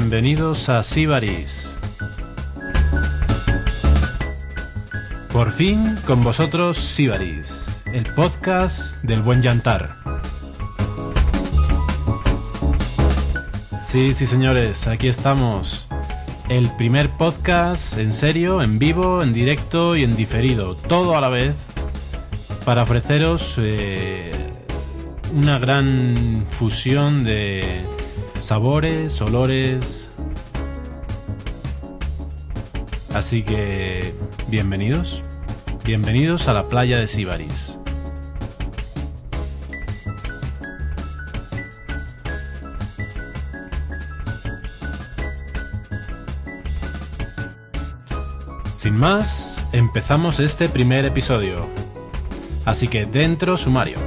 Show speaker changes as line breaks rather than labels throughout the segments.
Bienvenidos a Sibaris. Por fin con vosotros Sibaris, el podcast del buen yantar. Sí, sí señores, aquí estamos. El primer podcast en serio, en vivo, en directo y en diferido, todo a la vez, para ofreceros eh, una gran fusión de sabores, olores. Así que, bienvenidos, bienvenidos a la playa de Sibaris. Sin más, empezamos este primer episodio. Así que dentro sumario.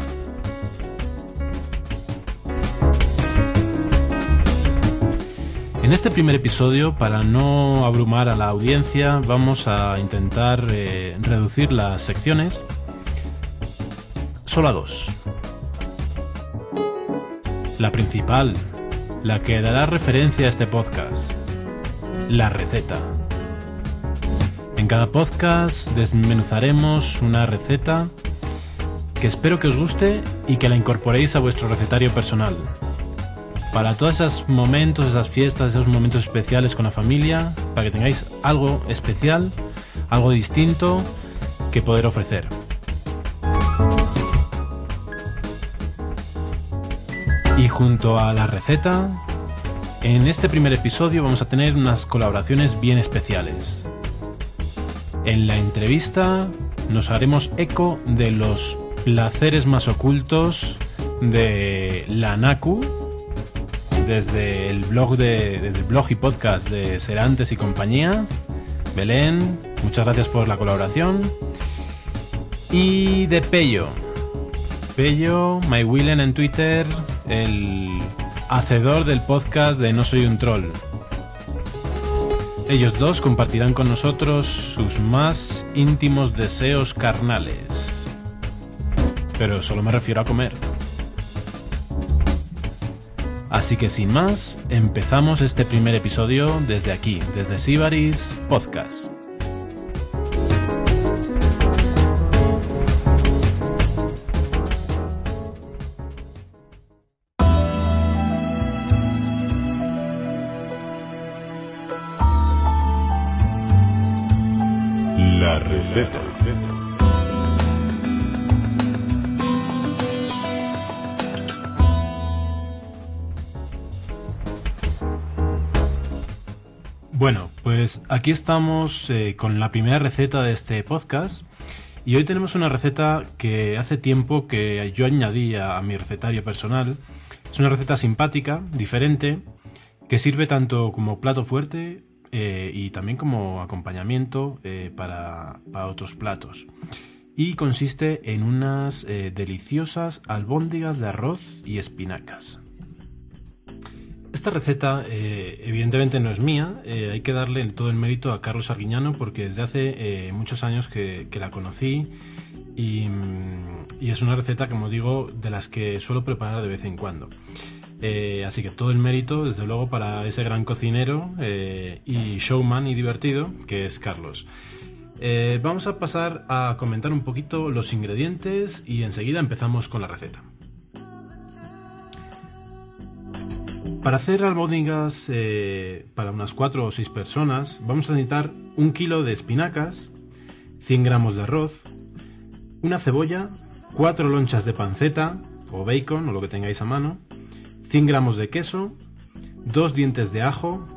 En este primer episodio, para no abrumar a la audiencia, vamos a intentar eh, reducir las secciones solo a dos. La principal, la que dará referencia a este podcast, la receta. En cada podcast desmenuzaremos una receta que espero que os guste y que la incorporéis a vuestro recetario personal. Para todos esos momentos, esas fiestas, esos momentos especiales con la familia, para que tengáis algo especial, algo distinto que poder ofrecer. Y junto a la receta, en este primer episodio vamos a tener unas colaboraciones bien especiales. En la entrevista nos haremos eco de los placeres más ocultos de la NACU, desde el blog de blog y podcast de Serantes y compañía. Belén, muchas gracias por la colaboración. Y de Pello. Pello, MyWillen en Twitter, el hacedor del podcast de No Soy un Troll. Ellos dos compartirán con nosotros sus más íntimos deseos carnales. Pero solo me refiero a comer. Así que sin más, empezamos este primer episodio desde aquí, desde Sibaris Podcast.
La receta.
Pues aquí estamos eh, con la primera receta de este podcast. Y hoy tenemos una receta que hace tiempo que yo añadí a, mi recetario personal. Es una receta simpática, diferente, que sirve tanto como plato fuerte eh, y también como acompañamiento eh, para, otros platos. Y consiste en unas deliciosas albóndigas de arroz y espinacas. Esta receta eh, evidentemente no es mía, eh, hay que darle todo el mérito a Carlos Arguiñano porque desde hace eh, muchos años que, la conocí y, mm, y es una receta, como digo, de las que suelo preparar de vez en cuando. Así que todo el mérito, desde luego, para ese gran cocinero y showman y divertido que es Carlos. Vamos a pasar a comentar un poquito los ingredientes y enseguida empezamos con la receta. Para hacer albóndigas eh, para unas 4 o 6 personas vamos a necesitar un kilo de espinacas, 100 gramos de arroz, una cebolla, 4 lonchas de panceta o bacon o lo que tengáis a mano, 100 gramos de queso, 2 dientes de ajo,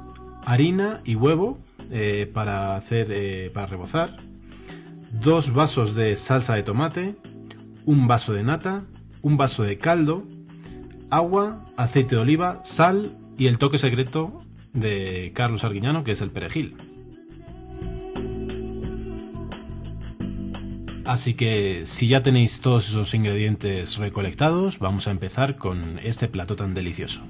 harina y huevo eh, para hacer eh, para rebozar, 2 vasos de salsa de tomate, un vaso de nata, un vaso de caldo, agua, aceite de oliva, sal y el toque secreto de Carlos Arguiñano, que es el perejil. Así que si ya tenéis todos esos ingredientes recolectados, vamos a empezar con este plato tan delicioso.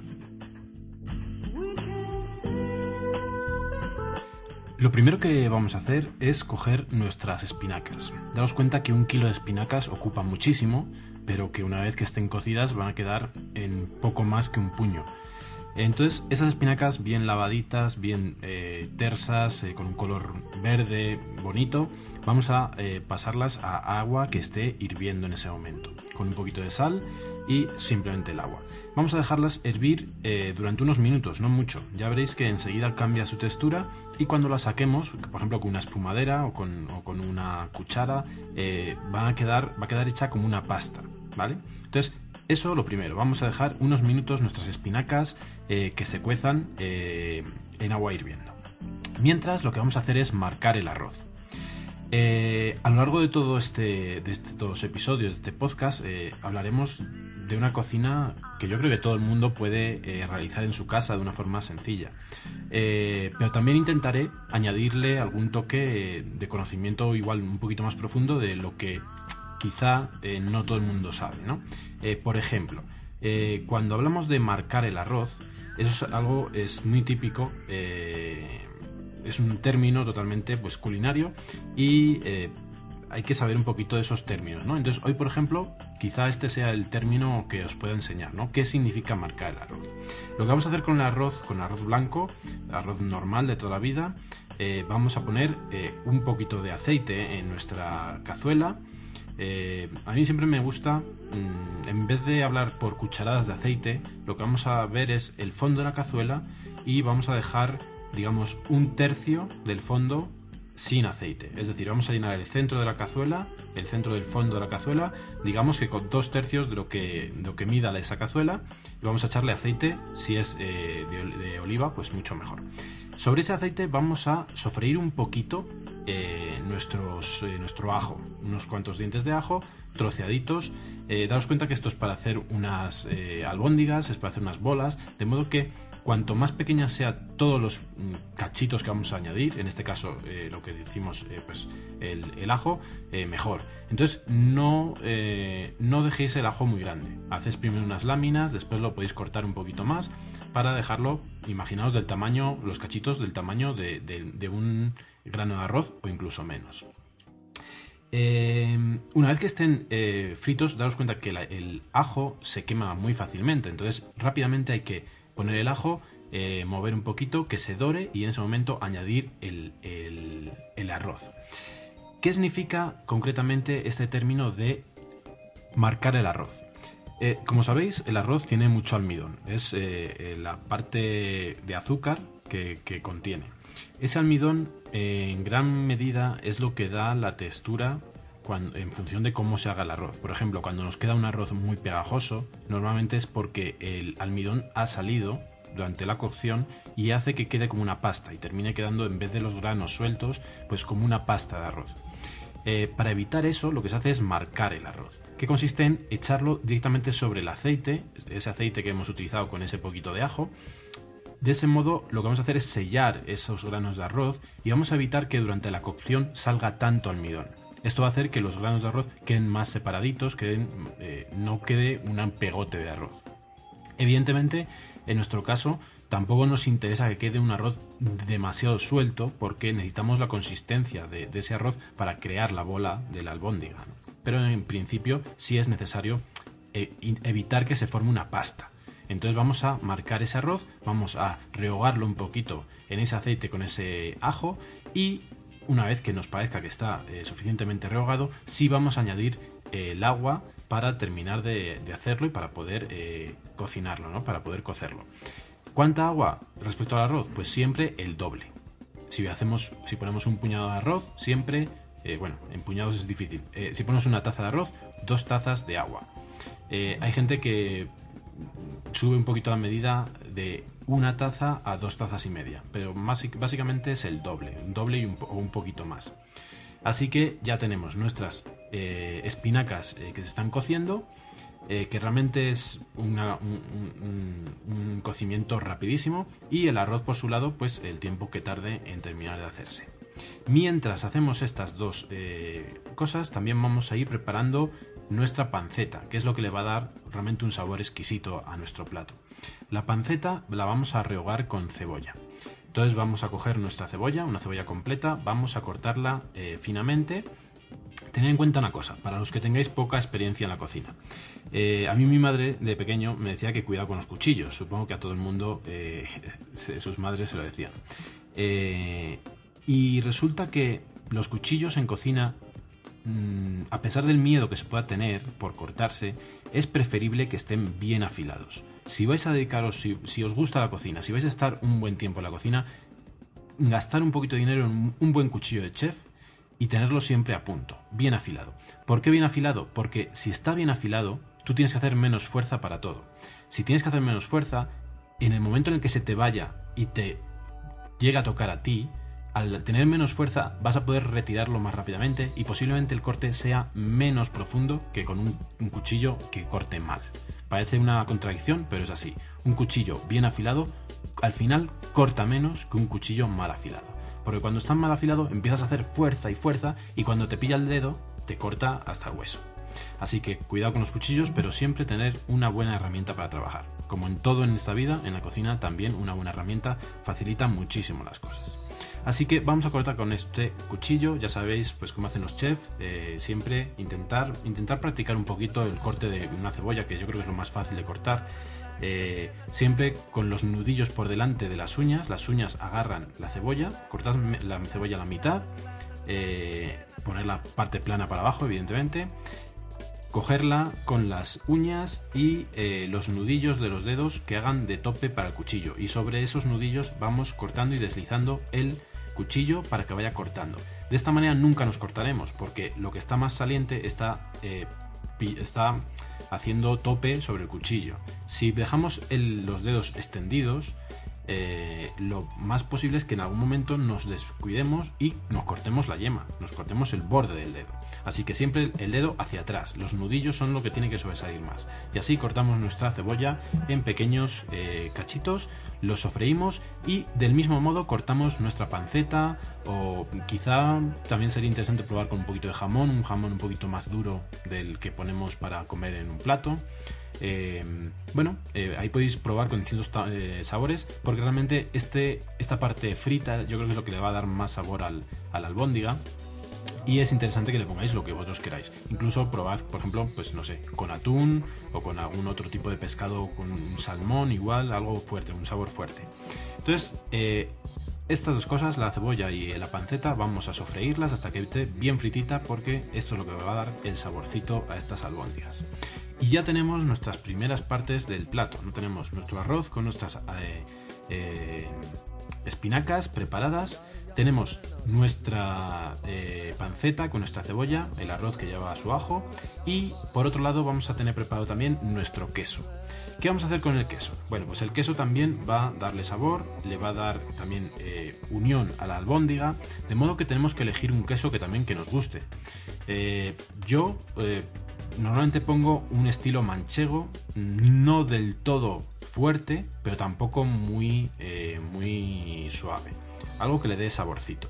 Lo primero que vamos a hacer es coger nuestras espinacas. Daos cuenta que un kilo de espinacas ocupa muchísimo, pero que una vez que estén cocidas van a quedar en poco más que un puño. Entonces, esas espinacas bien lavaditas, bien eh, tersas, con un color verde bonito, vamos a pasarlas a agua que esté hirviendo en ese momento, con un poquito de sal y simplemente el agua. Vamos a dejarlas hervir eh, durante unos minutos, no mucho. Ya veréis que enseguida cambia su textura y cuando las saquemos, por ejemplo con una espumadera o con, una cuchara, eh, a quedar, va a quedar hecha como una pasta, ¿vale? Entonces, eso lo primero, vamos a dejar unos minutos nuestras espinacas eh, que se cuezan en agua hirviendo. Mientras lo que vamos a hacer es marcar el arroz. A lo largo de todo este, de todos los episodios de este podcast hablaremos de una cocina que yo creo que todo el mundo puede eh, realizar en su casa de una forma sencilla. Eh, pero también intentaré añadirle algún toque de conocimiento igual un poquito más profundo de lo que quizá eh, no todo el mundo sabe. ¿no? por ejemplo, cuando hablamos de marcar el arroz, eso es algo es muy típico es un término totalmente pues culinario y hay que saber un poquito de esos términos, ¿no? Entonces, hoy, por ejemplo, quizá este sea el término que os pueda enseñar, ¿no? ¿Qué significa marcar el arroz? Lo que vamos a hacer con el arroz, con arroz blanco, arroz normal de toda la vida, eh, vamos a poner eh, un poquito de aceite en nuestra cazuela. Eh, a mí siempre me gusta, mm, en vez de hablar por cucharadas de aceite, lo que vamos a ver es el fondo de la cazuela y vamos a dejar, digamos, un tercio del fondo sin aceite. Es decir, vamos a llenar el centro de la cazuela, el centro del fondo de la cazuela, digamos que con dos tercios de lo que, lo que mida esa cazuela, y vamos a echarle aceite, si es eh, de, oliva, pues mucho mejor. Sobre ese aceite vamos a sofreír un poquito eh, nuestros, eh, nuestro ajo, unos cuantos dientes de ajo, troceaditos. daos cuenta que esto es para hacer unas albóndigas, es para hacer unas bolas, de modo que Cuanto más pequeñas sean todos los mm, cachitos que vamos a añadir, en este caso eh, lo que decimos, eh, pues el, ajo, eh, mejor. Entonces no, no dejéis el ajo muy grande. Hacéis primero unas láminas, después lo podéis cortar un poquito más para dejarlo, imaginaos del tamaño, los cachitos del tamaño de, un grano de arroz o incluso menos. una vez que estén fritos, daros cuenta que el ajo se quema muy fácilmente, entonces rápidamente hay que poner el ajo, eh, mover un poquito, que se dore y en ese momento añadir el, arroz. ¿Qué significa concretamente este término de marcar el arroz? Eh, como sabéis, el arroz tiene mucho almidón, es eh, la parte de azúcar que, contiene. Ese almidón en gran medida es lo que da la textura en función de cómo se haga el arroz. Por ejemplo, cuando nos queda un arroz muy pegajoso, normalmente es porque el almidón ha salido durante la cocción y hace que quede como una pasta y termine quedando en vez de los granos sueltos, pues como una pasta de arroz. Eh, para evitar eso, lo que se hace es marcar el arroz, que consiste en echarlo directamente sobre el aceite, ese aceite que hemos utilizado con ese poquito de ajo. De ese modo, lo que vamos a hacer es sellar esos granos de arroz y vamos a evitar que durante la cocción salga tanto almidón. Esto va a hacer que los granos de arroz queden más separaditos, queden, eh, no quede un pegote de arroz. Evidentemente, en nuestro caso, tampoco nos interesa que quede un arroz demasiado suelto porque necesitamos la consistencia de, ese arroz para crear la bola de la albóndiga. Pero en principio sí es necesario eh, evitar que se forme una pasta. Entonces vamos a marcar ese arroz, vamos a rehogarlo un poquito en ese aceite con ese ajo y una vez que nos parezca que está eh, suficientemente rehogado, sí vamos a añadir eh, el agua para terminar de, hacerlo y para poder eh, cocinarlo, ¿no? para poder cocerlo. ¿Cuánta agua respecto al arroz? Pues siempre el doble. Si, hacemos, si ponemos un puñado de arroz, siempre, bueno, en puñados es difícil. si ponemos una taza de arroz, dos tazas de agua. hay gente que sube un poquito la medida de una taza a dos tazas y media, pero básicamente es el doble, un doble y un, o un poquito más. Así que ya tenemos nuestras eh, espinacas eh, que se están cociendo, eh, que realmente es un, cocimiento rapidísimo, y el arroz por su lado, pues el tiempo que tarde en terminar de hacerse. Mientras hacemos estas dos cosas, también vamos a ir preparando nuestra panceta, que es lo que le va a dar realmente un sabor exquisito a nuestro plato. La panceta la vamos a rehogar con cebolla. Entonces vamos a coger nuestra cebolla, una cebolla completa, vamos a cortarla eh, finamente Tened en cuenta una cosa, para los que tengáis poca experiencia en la cocina. Eh, a mí mi madre de pequeño me decía que cuidado con los cuchillos. Supongo que a todo el mundo eh, sus madres se lo decían. Y resulta que los cuchillos en cocina, a pesar del miedo que se pueda tener por cortarse, es preferible que estén bien afilados. Si vais a dedicaros, si, si os gusta la cocina, si vais a estar un buen tiempo en la cocina, gastar un poquito de dinero en un buen cuchillo de chef y tenerlo siempre a punto, bien afilado. ¿Por qué bien afilado? Porque si está bien afilado, tú tienes que hacer menos fuerza para todo. Si tienes que hacer menos fuerza, en el momento en el que se te vaya y te llega a tocar a ti, al tener menos fuerza vas a poder retirarlo más rápidamente y posiblemente el corte sea menos profundo que con un, cuchillo que corte mal. Parece una contradicción, pero es así. Un cuchillo bien afilado al final corta menos que un cuchillo mal afilado. Porque cuando está mal afilado empiezas a hacer fuerza y fuerza y cuando te pilla el dedo te corta hasta el hueso. Así que cuidado con los cuchillos, pero siempre tener una buena herramienta para trabajar. Como en todo en esta vida, en la cocina también una buena herramienta facilita muchísimo las cosas. Así que vamos a cortar con este cuchillo, ya sabéis pues cómo hacen los chefs, eh, siempre intentar, intentar practicar un poquito el corte de una cebolla, que yo creo que es lo más fácil de cortar. Eh, siempre con los nudillos por delante de las uñas, las uñas agarran la cebolla, cortad la cebolla a la mitad, eh, poner la parte plana para abajo, evidentemente, cogerla con las uñas y los nudillos de los dedos que hagan de tope para el cuchillo y sobre esos nudillos vamos cortando y deslizando el cuchillo para que vaya cortando. De esta manera nunca nos cortaremos porque lo que está más saliente está está haciendo tope sobre el cuchillo. Si dejamos los dedos extendidos, eh, lo más posible es que en algún momento nos descuidemos y nos cortemos la yema, nos cortemos el borde del dedo. Así que siempre el dedo hacia atrás, los nudillos son lo que tiene que sobresalir más. Y así cortamos nuestra cebolla en pequeños eh, cachitos, lo sofreímos y del mismo modo cortamos nuestra panceta o quizá también sería interesante probar con un poquito de jamón, un jamón un poquito más duro del que ponemos para comer en un plato. Eh, bueno, eh, ahí podéis probar con distintos eh, sabores, porque realmente este, esta parte frita yo creo que es lo que le va a dar más sabor al, a la albóndiga. Y es interesante que le pongáis lo que vosotros queráis. Incluso probad, por ejemplo, pues no sé, con atún o con algún otro tipo de pescado, con un salmón igual, algo fuerte, un sabor fuerte. Entonces, estas dos cosas, la cebolla y la panceta, vamos a sofreírlas hasta que esté bien fritita porque esto es lo que va a dar el saborcito a estas albóndigas. Y ya tenemos nuestras primeras partes del plato. No tenemos nuestro arroz con nuestras eh, eh, espinacas preparadas. Tenemos nuestra eh, panceta con nuestra cebolla, el arroz que lleva su ajo y por otro lado vamos a tener preparado también nuestro queso. ¿Qué vamos a hacer con el queso? Bueno, pues el queso también va a darle sabor, le va a dar también unión a la albóndiga, de modo que tenemos que elegir un queso que también que nos guste. yo normalmente pongo un estilo manchego, no del todo fuerte, pero tampoco muy, eh, muy suave. Algo que le dé saborcito.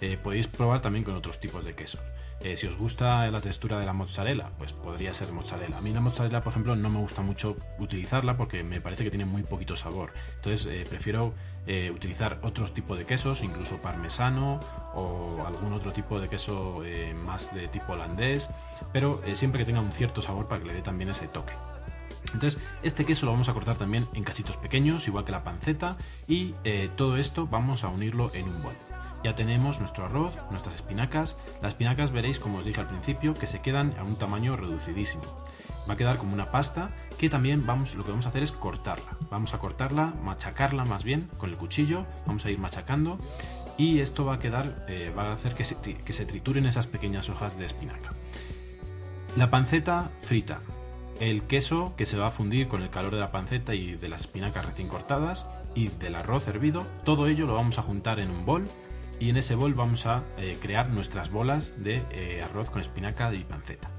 Eh, podéis probar también con otros tipos de quesos. Eh, si os gusta la textura de la mozzarella, pues podría ser mozzarella. A mí la mozzarella, por ejemplo, no me gusta mucho utilizarla porque me parece que tiene muy poquito sabor. Entonces prefiero eh, utilizar otros tipos de quesos, incluso parmesano o algún otro tipo de queso más de tipo holandés, pero siempre que tenga un cierto sabor para que le dé también ese toque. Entonces, este queso lo vamos a cortar también en cachitos pequeños, igual que la panceta, y todo esto vamos a unirlo en un bol. Ya tenemos nuestro arroz, nuestras espinacas. Las espinacas veréis, como os dije al principio, que se quedan a un tamaño reducidísimo. Va a quedar como una pasta que también vamos, lo que vamos a hacer es cortarla. Vamos a cortarla, machacarla más bien con el cuchillo. Vamos a ir machacando y esto va a quedar, eh, va a hacer que se, que se trituren esas pequeñas hojas de espinaca. La panceta frita, el queso que se va a fundir con el calor de la panceta y de las espinacas recién cortadas y del arroz hervido, todo ello lo vamos a juntar en un bol y en ese bol vamos a eh, crear nuestras bolas de eh, arroz con espinaca y panceta.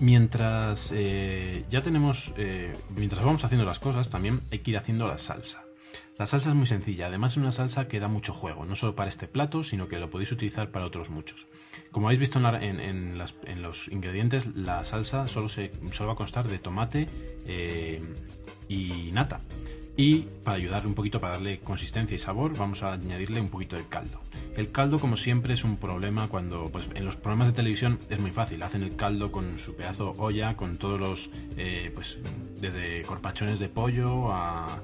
Mientras eh, ya tenemos, mientras vamos haciendo las cosas, también hay que ir haciendo la salsa. La salsa es muy sencilla, además es una salsa que da mucho juego, no solo para este plato, sino que lo podéis utilizar para otros muchos. Como habéis visto en, los ingredientes, la salsa solo, se, solo va a constar de tomate y nata. Y para ayudarle un poquito, para darle consistencia y sabor, vamos a añadirle un poquito de caldo. El caldo, como siempre, es un problema cuando pues, en los programas de televisión es muy fácil. Hacen el caldo con su pedazo olla, con todos los, eh, pues desde corpachones de pollo a,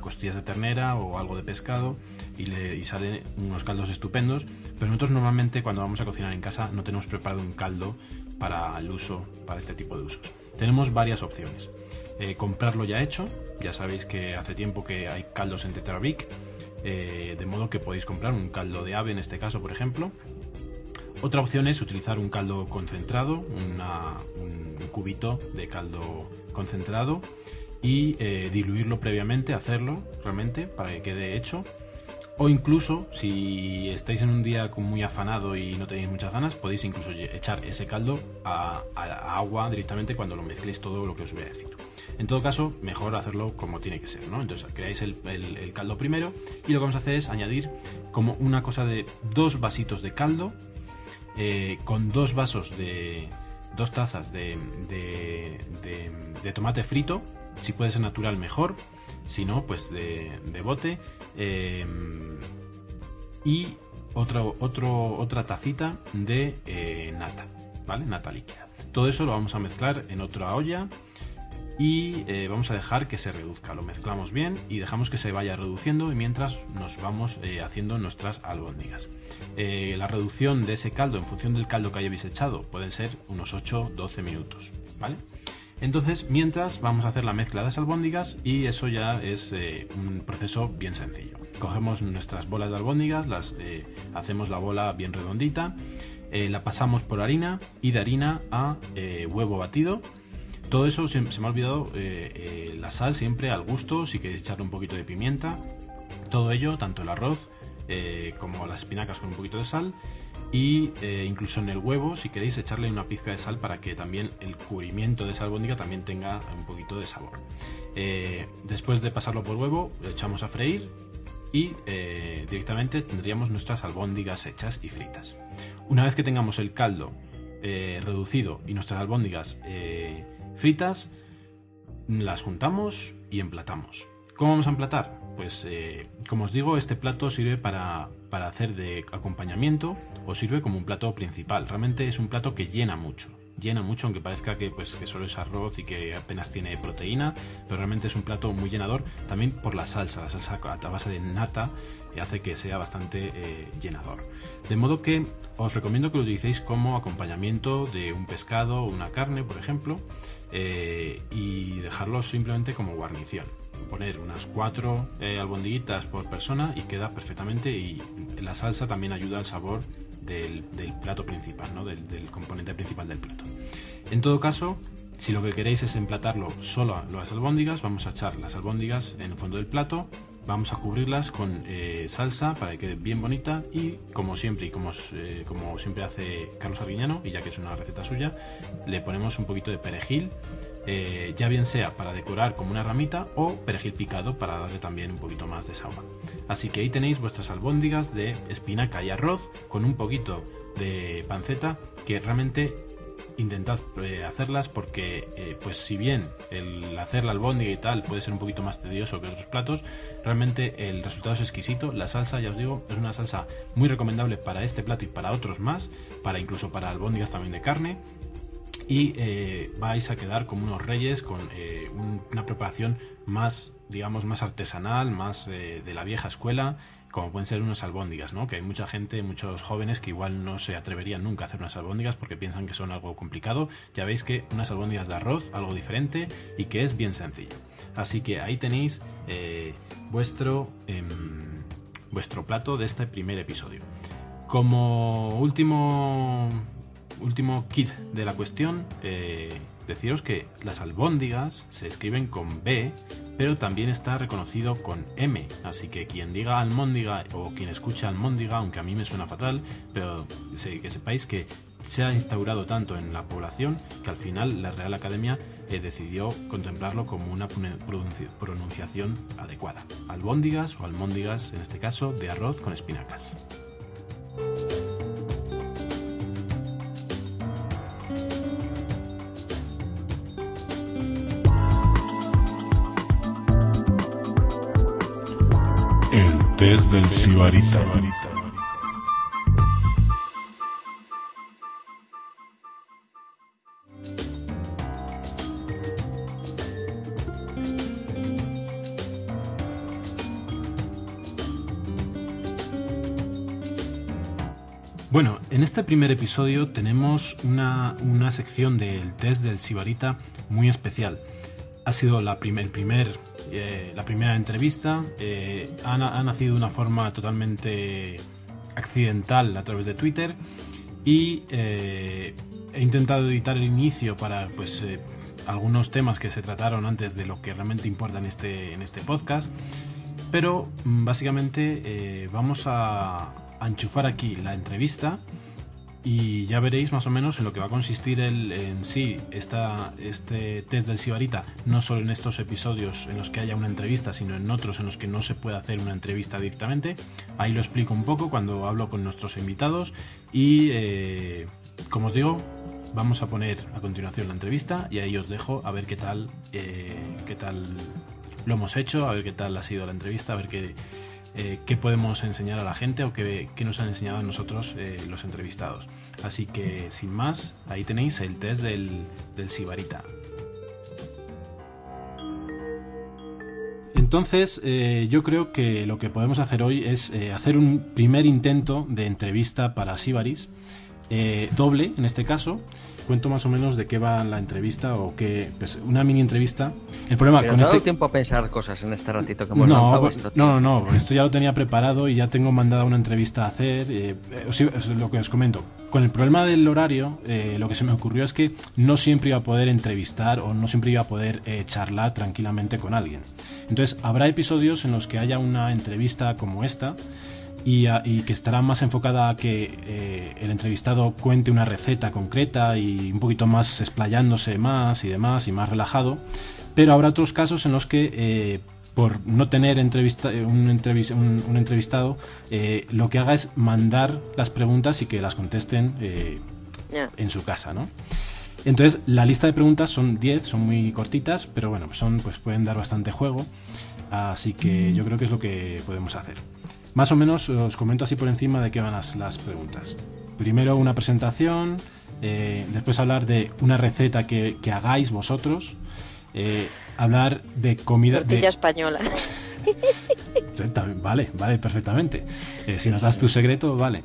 costillas de ternera o algo de pescado y, le, y salen unos caldos estupendos. Pero nosotros normalmente cuando vamos a cocinar en casa no tenemos preparado un caldo para el uso, para este tipo de usos. Tenemos varias opciones. Eh, comprarlo ya hecho, ya sabéis que hace tiempo que hay caldos en Tetrabric eh, de modo que podéis comprar un caldo de ave en este caso, por ejemplo. Otra opción es utilizar un caldo concentrado, un cubito de caldo concentrado y eh, diluirlo previamente, hacerlo realmente para que quede hecho. O incluso, si estáis en un día muy afanado y no tenéis muchas ganas, podéis incluso echar ese caldo a agua directamente cuando lo mezcléis todo lo que os voy a decir. En todo caso, mejor hacerlo como tiene que ser, ¿no? Entonces creáis el, caldo primero y lo que vamos a hacer es añadir como una cosa de dos vasitos de caldo eh, con dos vasos de dos tazas de, de, tomate frito, si puede ser natural mejor, si no, pues de, bote eh, y otro, otro, otra tacita de eh, nata, ¿vale? Nata líquida. Todo eso lo vamos a mezclar en otra olla y eh, vamos a dejar que se reduzca. Lo mezclamos bien y dejamos que se vaya reduciendo y mientras nos vamos eh, haciendo nuestras albóndigas. Eh, la reducción de ese caldo en función del caldo que hayáis echado pueden ser unos 8-12 minutos. ¿vale? Entonces, mientras vamos a hacer la mezcla de las albóndigas y eso ya es un proceso bien sencillo. Cogemos nuestras bolas de albóndigas, las hacemos la bola bien redondita, la pasamos por harina y de harina a huevo batido todo eso se, me ha olvidado, eh, eh, la sal siempre al gusto, si queréis echarle un poquito de pimienta, todo ello, tanto el arroz eh, como las espinacas con un poquito de sal y incluso en el huevo si queréis echarle una pizca de sal para que también el cubrimiento de esa albóndiga también tenga un poquito de sabor. después de pasarlo por huevo, lo echamos a freír y directamente tendríamos nuestras albóndigas hechas y fritas. Una vez que tengamos el caldo reducido y nuestras albóndigas fritas, las juntamos y emplatamos. ¿Cómo vamos a emplatar? Pues eh, como os digo, este plato sirve para, para hacer de acompañamiento o sirve como un plato principal. Realmente es un plato que llena mucho llena mucho, aunque parezca que, pues, que solo es arroz y que apenas tiene proteína, pero realmente es un plato muy llenador también por la salsa, la salsa a base de nata hace que sea bastante eh, llenador. De modo que os recomiendo que lo utilicéis como acompañamiento de un pescado o una carne, por ejemplo, eh, y dejarlo simplemente como guarnición. Poner unas cuatro eh, por persona y queda perfectamente y la salsa también ayuda al sabor del, plato principal, ¿no? del, del componente principal del plato. En todo caso, si lo que queréis es emplatarlo solo a las albóndigas, vamos a echar las albóndigas en el fondo del plato, vamos a cubrirlas con eh, salsa para que quede bien bonita y como siempre y como, eh, como siempre hace Carlos Arguiñano y ya que es una receta suya le ponemos un poquito de perejil eh, ya bien sea para decorar como una ramita o perejil picado para darle también un poquito más de sabor. Así que ahí tenéis vuestras albóndigas de espinaca y arroz con un poquito de panceta que realmente intentad eh, hacerlas porque, eh, pues si bien el hacer la albóndiga y tal puede ser un poquito más tedioso que otros platos, realmente el resultado es exquisito. La salsa, ya os digo, es una salsa muy recomendable para este plato y para otros más, para incluso para albóndigas también de carne. Y eh, vais a quedar como unos reyes con una preparación más, digamos, más artesanal, más de la vieja escuela como pueden ser unas albóndigas, ¿no? Que hay mucha gente, muchos jóvenes que igual no se atreverían nunca a hacer unas albóndigas porque piensan que son algo complicado. Ya veis que unas albóndigas de arroz, algo diferente y que es bien sencillo. Así que ahí tenéis eh, vuestro, em, vuestro plato de este primer episodio. Como último, último kit de la cuestión, eh, deciros que las albóndigas se escriben con B pero también está reconocido con M, así que quien diga almóndiga o quien escuche almóndiga, aunque a mí me suena fatal, pero que sepáis que se ha instaurado tanto en la población que al final la Real Academia eh, decidió contemplarlo como una pronunciación adecuada. Albóndigas o almóndigas, en este caso, de arroz con espinacas.
Desde el
Bueno, en este primer episodio tenemos una, una sección del test del Sibarita muy especial. Ha sido la prim el primer eh, la primera entrevista, eh, ha, nacido de una forma totalmente accidental a través de Twitter y eh, he intentado editar el inicio para pues algunos temas que se trataron antes de lo que realmente importa en este, en este podcast. Pero mm, básicamente vamos a, enchufar aquí la entrevista y ya veréis más o menos en lo que va a consistir el, en sí esta, este test del Sibarita, no solo en estos episodios en los que haya una entrevista, sino en otros en los que no se puede hacer una entrevista directamente. Ahí lo explico un poco cuando hablo con nuestros invitados y, eh, como os digo, vamos a poner a continuación la entrevista y ahí os dejo a ver qué tal, eh, qué tal lo hemos hecho, a ver qué tal ha sido la entrevista, a ver qué, eh, qué podemos enseñar a la gente o qué, nos han enseñado a nosotros eh, los entrevistados. Así que sin más, ahí tenéis el test del, del Sibarita. Entonces, eh, yo creo que lo que podemos hacer hoy es hacer un primer intento de entrevista para Sibaris, doble en este caso. Cuento más o menos de qué va la entrevista o qué. Pues una mini entrevista. El problema
Pero
con
¿te ha
este.
tiempo a pensar cosas en este ratito que hemos
No,
esto,
no, no, no, esto ya lo tenía preparado y ya tengo mandada una entrevista a hacer. eh, eh, es lo que os comento. Con el problema del horario, eh, lo que se me ocurrió es que no siempre iba a poder entrevistar o no siempre iba a poder eh, charlar tranquilamente con alguien. Entonces, habrá episodios en los que haya una entrevista como esta y, a- y que estará más enfocada a que eh, el entrevistado cuente una receta concreta y un poquito más explayándose más y demás y más relajado. Pero habrá otros casos en los que, eh, por no tener entrevista, eh, un, entrevis- un- un entrevistado, eh, lo que haga es mandar las preguntas y que las contesten eh, en su casa, ¿no? Entonces, la lista de preguntas son 10, son muy cortitas, pero bueno, son, pues pueden dar bastante juego. Así que yo creo que es lo que podemos hacer. Más o menos os comento así por encima de qué van las, las preguntas. Primero una presentación, eh, después hablar de una receta que, que hagáis vosotros, eh, hablar de comida... de-
Tortilla española.
Sí, también, Vale, vale, perfectamente. Eh, si nos das tu secreto, vale.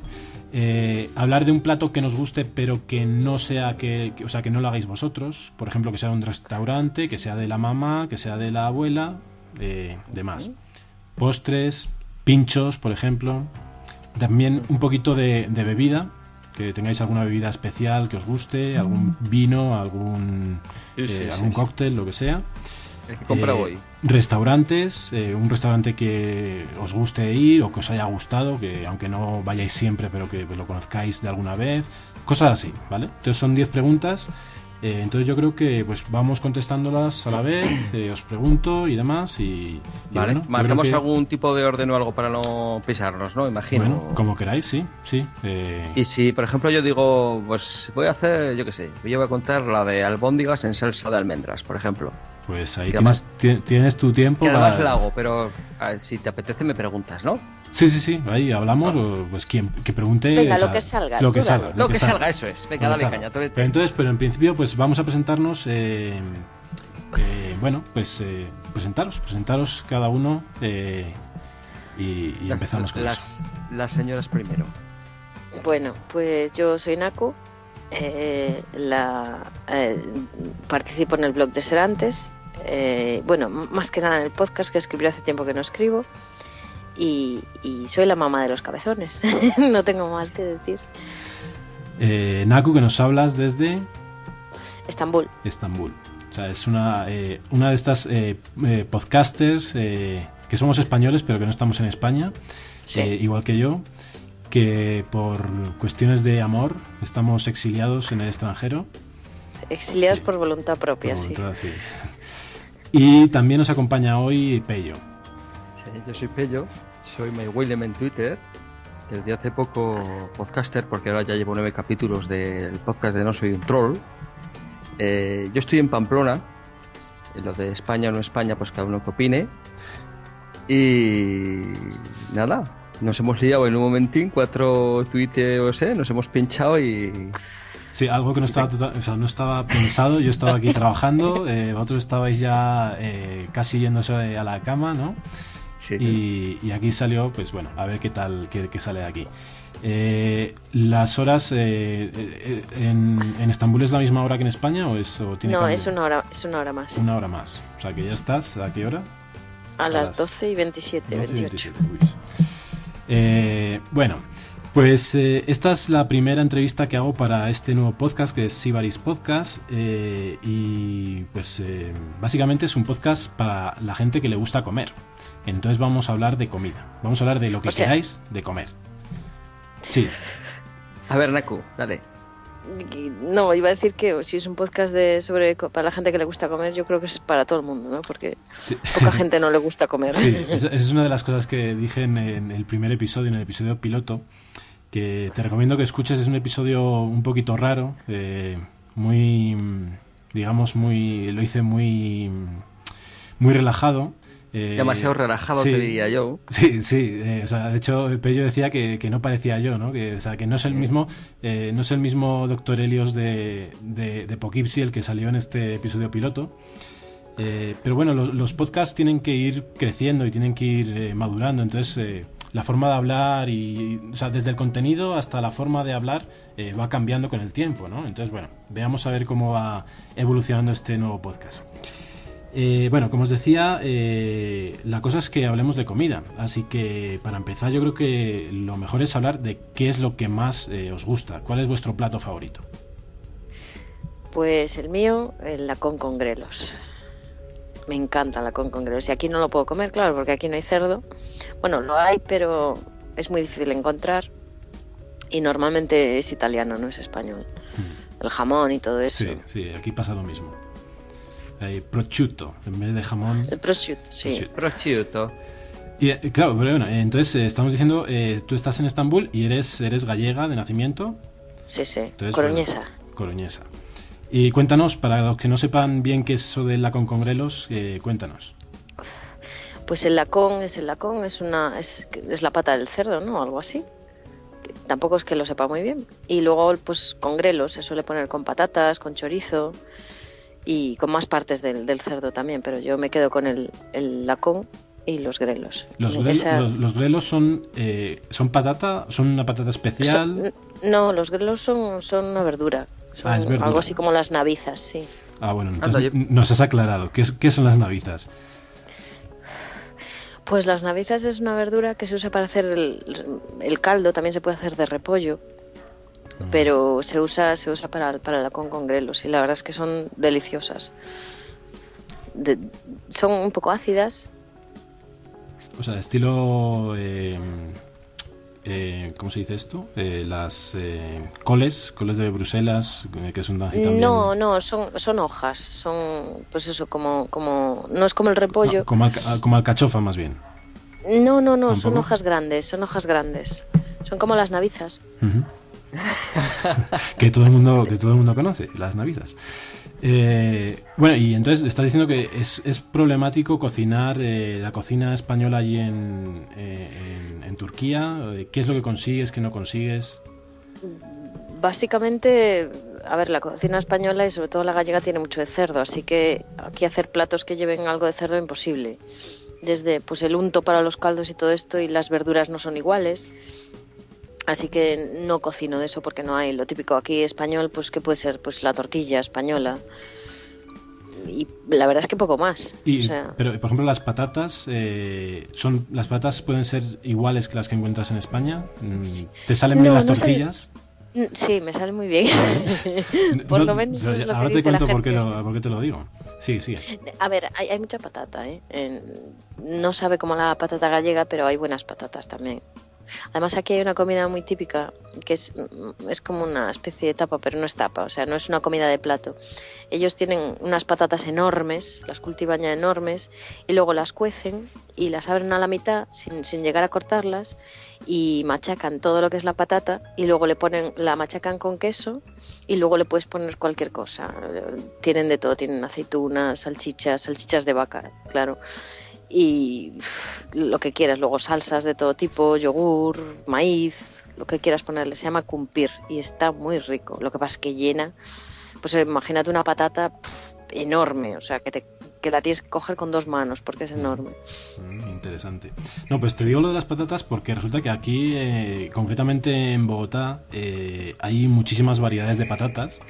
Eh, hablar de un plato que nos guste, pero que no sea que, que- o sea, que no lo hagáis vosotros. Por ejemplo, que sea un restaurante, que sea de la mamá, que sea de la abuela, eh, demás. Postres, pinchos, por ejemplo. También un poquito de, de bebida, que tengáis alguna bebida especial que os guste, algún vino, algún,
Sí, sí,
eh,
sí,
algún
sí.
cóctel, lo que sea.
El que compra
Eh,
hoy.
Restaurantes, eh, un restaurante que os guste ir o que os haya gustado, que aunque no vayáis siempre, pero que lo conozcáis de alguna vez, cosas así, ¿vale? Entonces son 10 preguntas. Eh, entonces yo creo que pues vamos contestándolas a la vez, eh, os pregunto y demás y, y
Vale,
bueno,
marcamos
que-
algún tipo de orden o algo para no pisarnos, ¿no? Imagino.
Bueno, como queráis, sí, sí. eh,
Y si, por ejemplo, yo digo, pues voy a hacer, yo qué sé, yo voy a contar la de albóndigas en salsa de almendras, por ejemplo.
pues ahí tienes, ti- tienes tu tiempo
Que además
para...
la hago, pero a ver, si te apetece me preguntas, ¿no?
Sí, sí, sí, ahí hablamos, o, pues quien que pregunte...
Venga,
o
lo
sea,
que salga,
Lo que salga.
Lo que salga, eso es. Venga, dale
salga.
caña.
Pero entonces, pero en principio, pues vamos a presentarnos. eh, eh, bueno, pues eh, presentaros, presentaros cada uno eh, y, y
las-
empezamos con eso.
las, las señoras primero.
Bueno, pues yo soy Naku. eh, la, eh, participo en el blog de Serantes. eh, bueno, más que nada en el podcast que escribí hace tiempo que no escribo. Y, y soy la mamá de los cabezones. no tengo más que decir.
Eh, Naku, que nos hablas desde
Estambul.
Estambul. O sea, es una, eh, una de estas eh, eh, podcasters eh, que somos españoles, pero que no estamos en España,
Sí.
eh, igual que yo, que por cuestiones de amor estamos exiliados en el extranjero.
Exiliados
Sí.
por voluntad propia,
Por
sí.
voluntad, sí. Y también nos acompaña hoy Pello.
Sí, yo soy Pello, soy May William en Twitter, desde hace poco podcaster, porque ahora ya llevo nueve capítulos del podcast de No Soy un Troll. Eh, yo estoy en Pamplona, en lo de España o no España, pues cada uno que opine. Y nada, nos hemos liado en un momentín, cuatro tuiteos, ¿eh? nos hemos pinchado y
Sí, algo que no estaba, total- o sea, no estaba pensado. Yo estaba aquí trabajando, eh, vosotros estabais ya eh, casi yéndose a la cama, ¿no?
Sí,
Y, y aquí salió, pues bueno, a ver qué tal, qué, qué sale de aquí. Eh, ¿Las horas eh, eh, en, en, Estambul es la misma hora que en España o, es, o tiene
No,
cambio?
es una, hora, es una hora más.
Una hora más. O sea que ya estás, ¿a qué hora?
A,
a
las
las
12 y 27,
12 y
28.
27. Uy. Eh, bueno, pues eh, esta es la primera entrevista que hago para este nuevo podcast que es Sibaris Podcast eh, y pues eh, básicamente es un podcast para la gente que le gusta comer. Entonces vamos a hablar de comida. Vamos a hablar de lo que
O sea-
queráis de comer. Sí,
A ver, Naku, dale.
No, iba a decir que si es un podcast de sobre para la gente que le gusta comer, yo creo que es para todo el mundo, ¿no? Porque
sí.
poca gente no le gusta comer.
Sí, esa es una de las cosas que dije en, en el primer episodio, en el episodio piloto, que te recomiendo que escuches. Es un episodio un poquito raro, eh, muy, digamos, muy, lo hice muy, muy relajado. Eh,
Demasiado relajado,
sí.
te diría yo.
Sí, sí, eh, o sea, de hecho el Pello decía que, que no parecía yo, ¿no? Que, o sea, que no es el mismo, eh, no es el mismo Doctor Helios de, de, de Poughkeepsie el que salió en este episodio piloto. Eh, pero bueno, los, los podcasts tienen que ir creciendo y tienen que ir madurando, entonces eh, la forma de hablar y, o sea, desde el contenido hasta la forma de hablar eh, va cambiando con el tiempo, ¿no? Entonces, bueno, veamos a ver cómo va evolucionando este nuevo podcast. Eh, bueno, como os decía, eh, la cosa es que hablemos de comida. Así que para empezar, yo creo que lo mejor es hablar de qué es lo que más eh, os gusta. ¿Cuál es vuestro plato favorito?
Pues el mío, el lacón con grelos. Me encanta el lacón con grelos. Y aquí no lo puedo comer, claro, porque aquí no hay cerdo. Bueno, lo hay, pero es muy difícil encontrar. Y normalmente es italiano, no es español. El jamón y todo eso.
Sí, sí, aquí pasa lo mismo. Hay prosciutto en vez de jamón.
El prosciutto, sí.
Prosciutto. Y, eh, claro, pero bueno, eh, entonces eh, estamos diciendo, eh, tú estás en Estambul y eres, eres gallega de nacimiento,
Sí, sí.
Entonces,
Coroñesa.
coroñesa. Y cuéntanos, para los que no sepan bien qué es eso del lacón con grelos, eh, cuéntanos.
Pues el lacón es el lacón, es una es, es la pata del cerdo, ¿no? Algo así. Que Tampoco es que lo sepa muy bien. Y luego, pues con grelos, se suele poner con patatas, con chorizo y con más partes del, del cerdo también, pero yo me quedo con el, el lacón y los grelos.
Los, grel-
Esa-
los, los grelos son, eh, son patata, son una patata especial.
son- no, los grelos son, son una verdura. Son
Ah, es verdura.
algo así como las navizas, sí.
Ah, bueno,
Anda,
entonces
yo-
nos has aclarado. ¿Qué, es- qué son las navizas?
Pues las navizas es una verdura que se usa para hacer el, el caldo, también se puede hacer de repollo, pero se usa se usa para, para lacón con grelos y la verdad es que son deliciosas. De- son un poco ácidas,
O sea, estilo... eh, eh, ¿Cómo se dice esto? Eh, las eh, coles, coles de Bruselas, eh, que son así también...
no, no, son, son hojas, son pues eso, como, como, no es como el repollo,
No, como, alca- como alcachofa más bien.
no, no, no, son hojas grandes, son hojas grandes, son como las navizas.
Ujú. que todo el mundo que todo el mundo conoce las navizas Eh, bueno y entonces estás diciendo que es, es problemático cocinar eh, la cocina española allí en, en, en Turquía Eh, qué es lo que consigues qué no consigues
Básicamente, a ver, la cocina española y sobre todo la gallega tiene mucho de cerdo, así que aquí hacer platos que lleven algo de cerdo es imposible. Desde pues el unto para los caldos y todo esto y las verduras no son iguales. Así que no cocino de eso porque no hay lo típico aquí español, pues que puede ser pues la tortilla española. Y la verdad es que poco más.
y,
o sea,
pero por ejemplo las patatas eh, son las patatas pueden ser iguales que las que encuentras en España Mm, te salen bien las
no
tortillas
mm, sí, me sale muy bien. Por
No,
lo menos eso es lo
ahora
que
te cuento por qué,
gente.
lo, por qué te lo digo sigue sigue
A ver, hay, hay mucha patata, ¿eh? En- no sabe como la patata gallega, pero hay buenas patatas también. Además aquí hay una comida muy típica que es, es como una especie de tapa, pero no es tapa, o sea, no es una comida de plato. Ellos tienen unas patatas enormes, las cultivan ya enormes, y luego las cuecen y las abren a la mitad sin, sin llegar a cortarlas y machacan todo lo que es la patata y luego le ponen, la machacan con queso y luego le puedes poner cualquier cosa. Tienen de todo, tienen aceitunas, salchichas, salchichas de vaca, claro. Y lo que quieras, luego salsas de todo tipo, yogur, maíz, lo que quieras ponerle, se llama cumpir y está muy rico. Lo que pasa es que llena, pues imagínate una patata enorme, o sea, que te que la tienes que coger con dos manos porque es enorme.
Mm, interesante. No, pues te digo lo de las patatas porque resulta que aquí, eh, concretamente en Bogotá, eh, hay muchísimas variedades de patatas.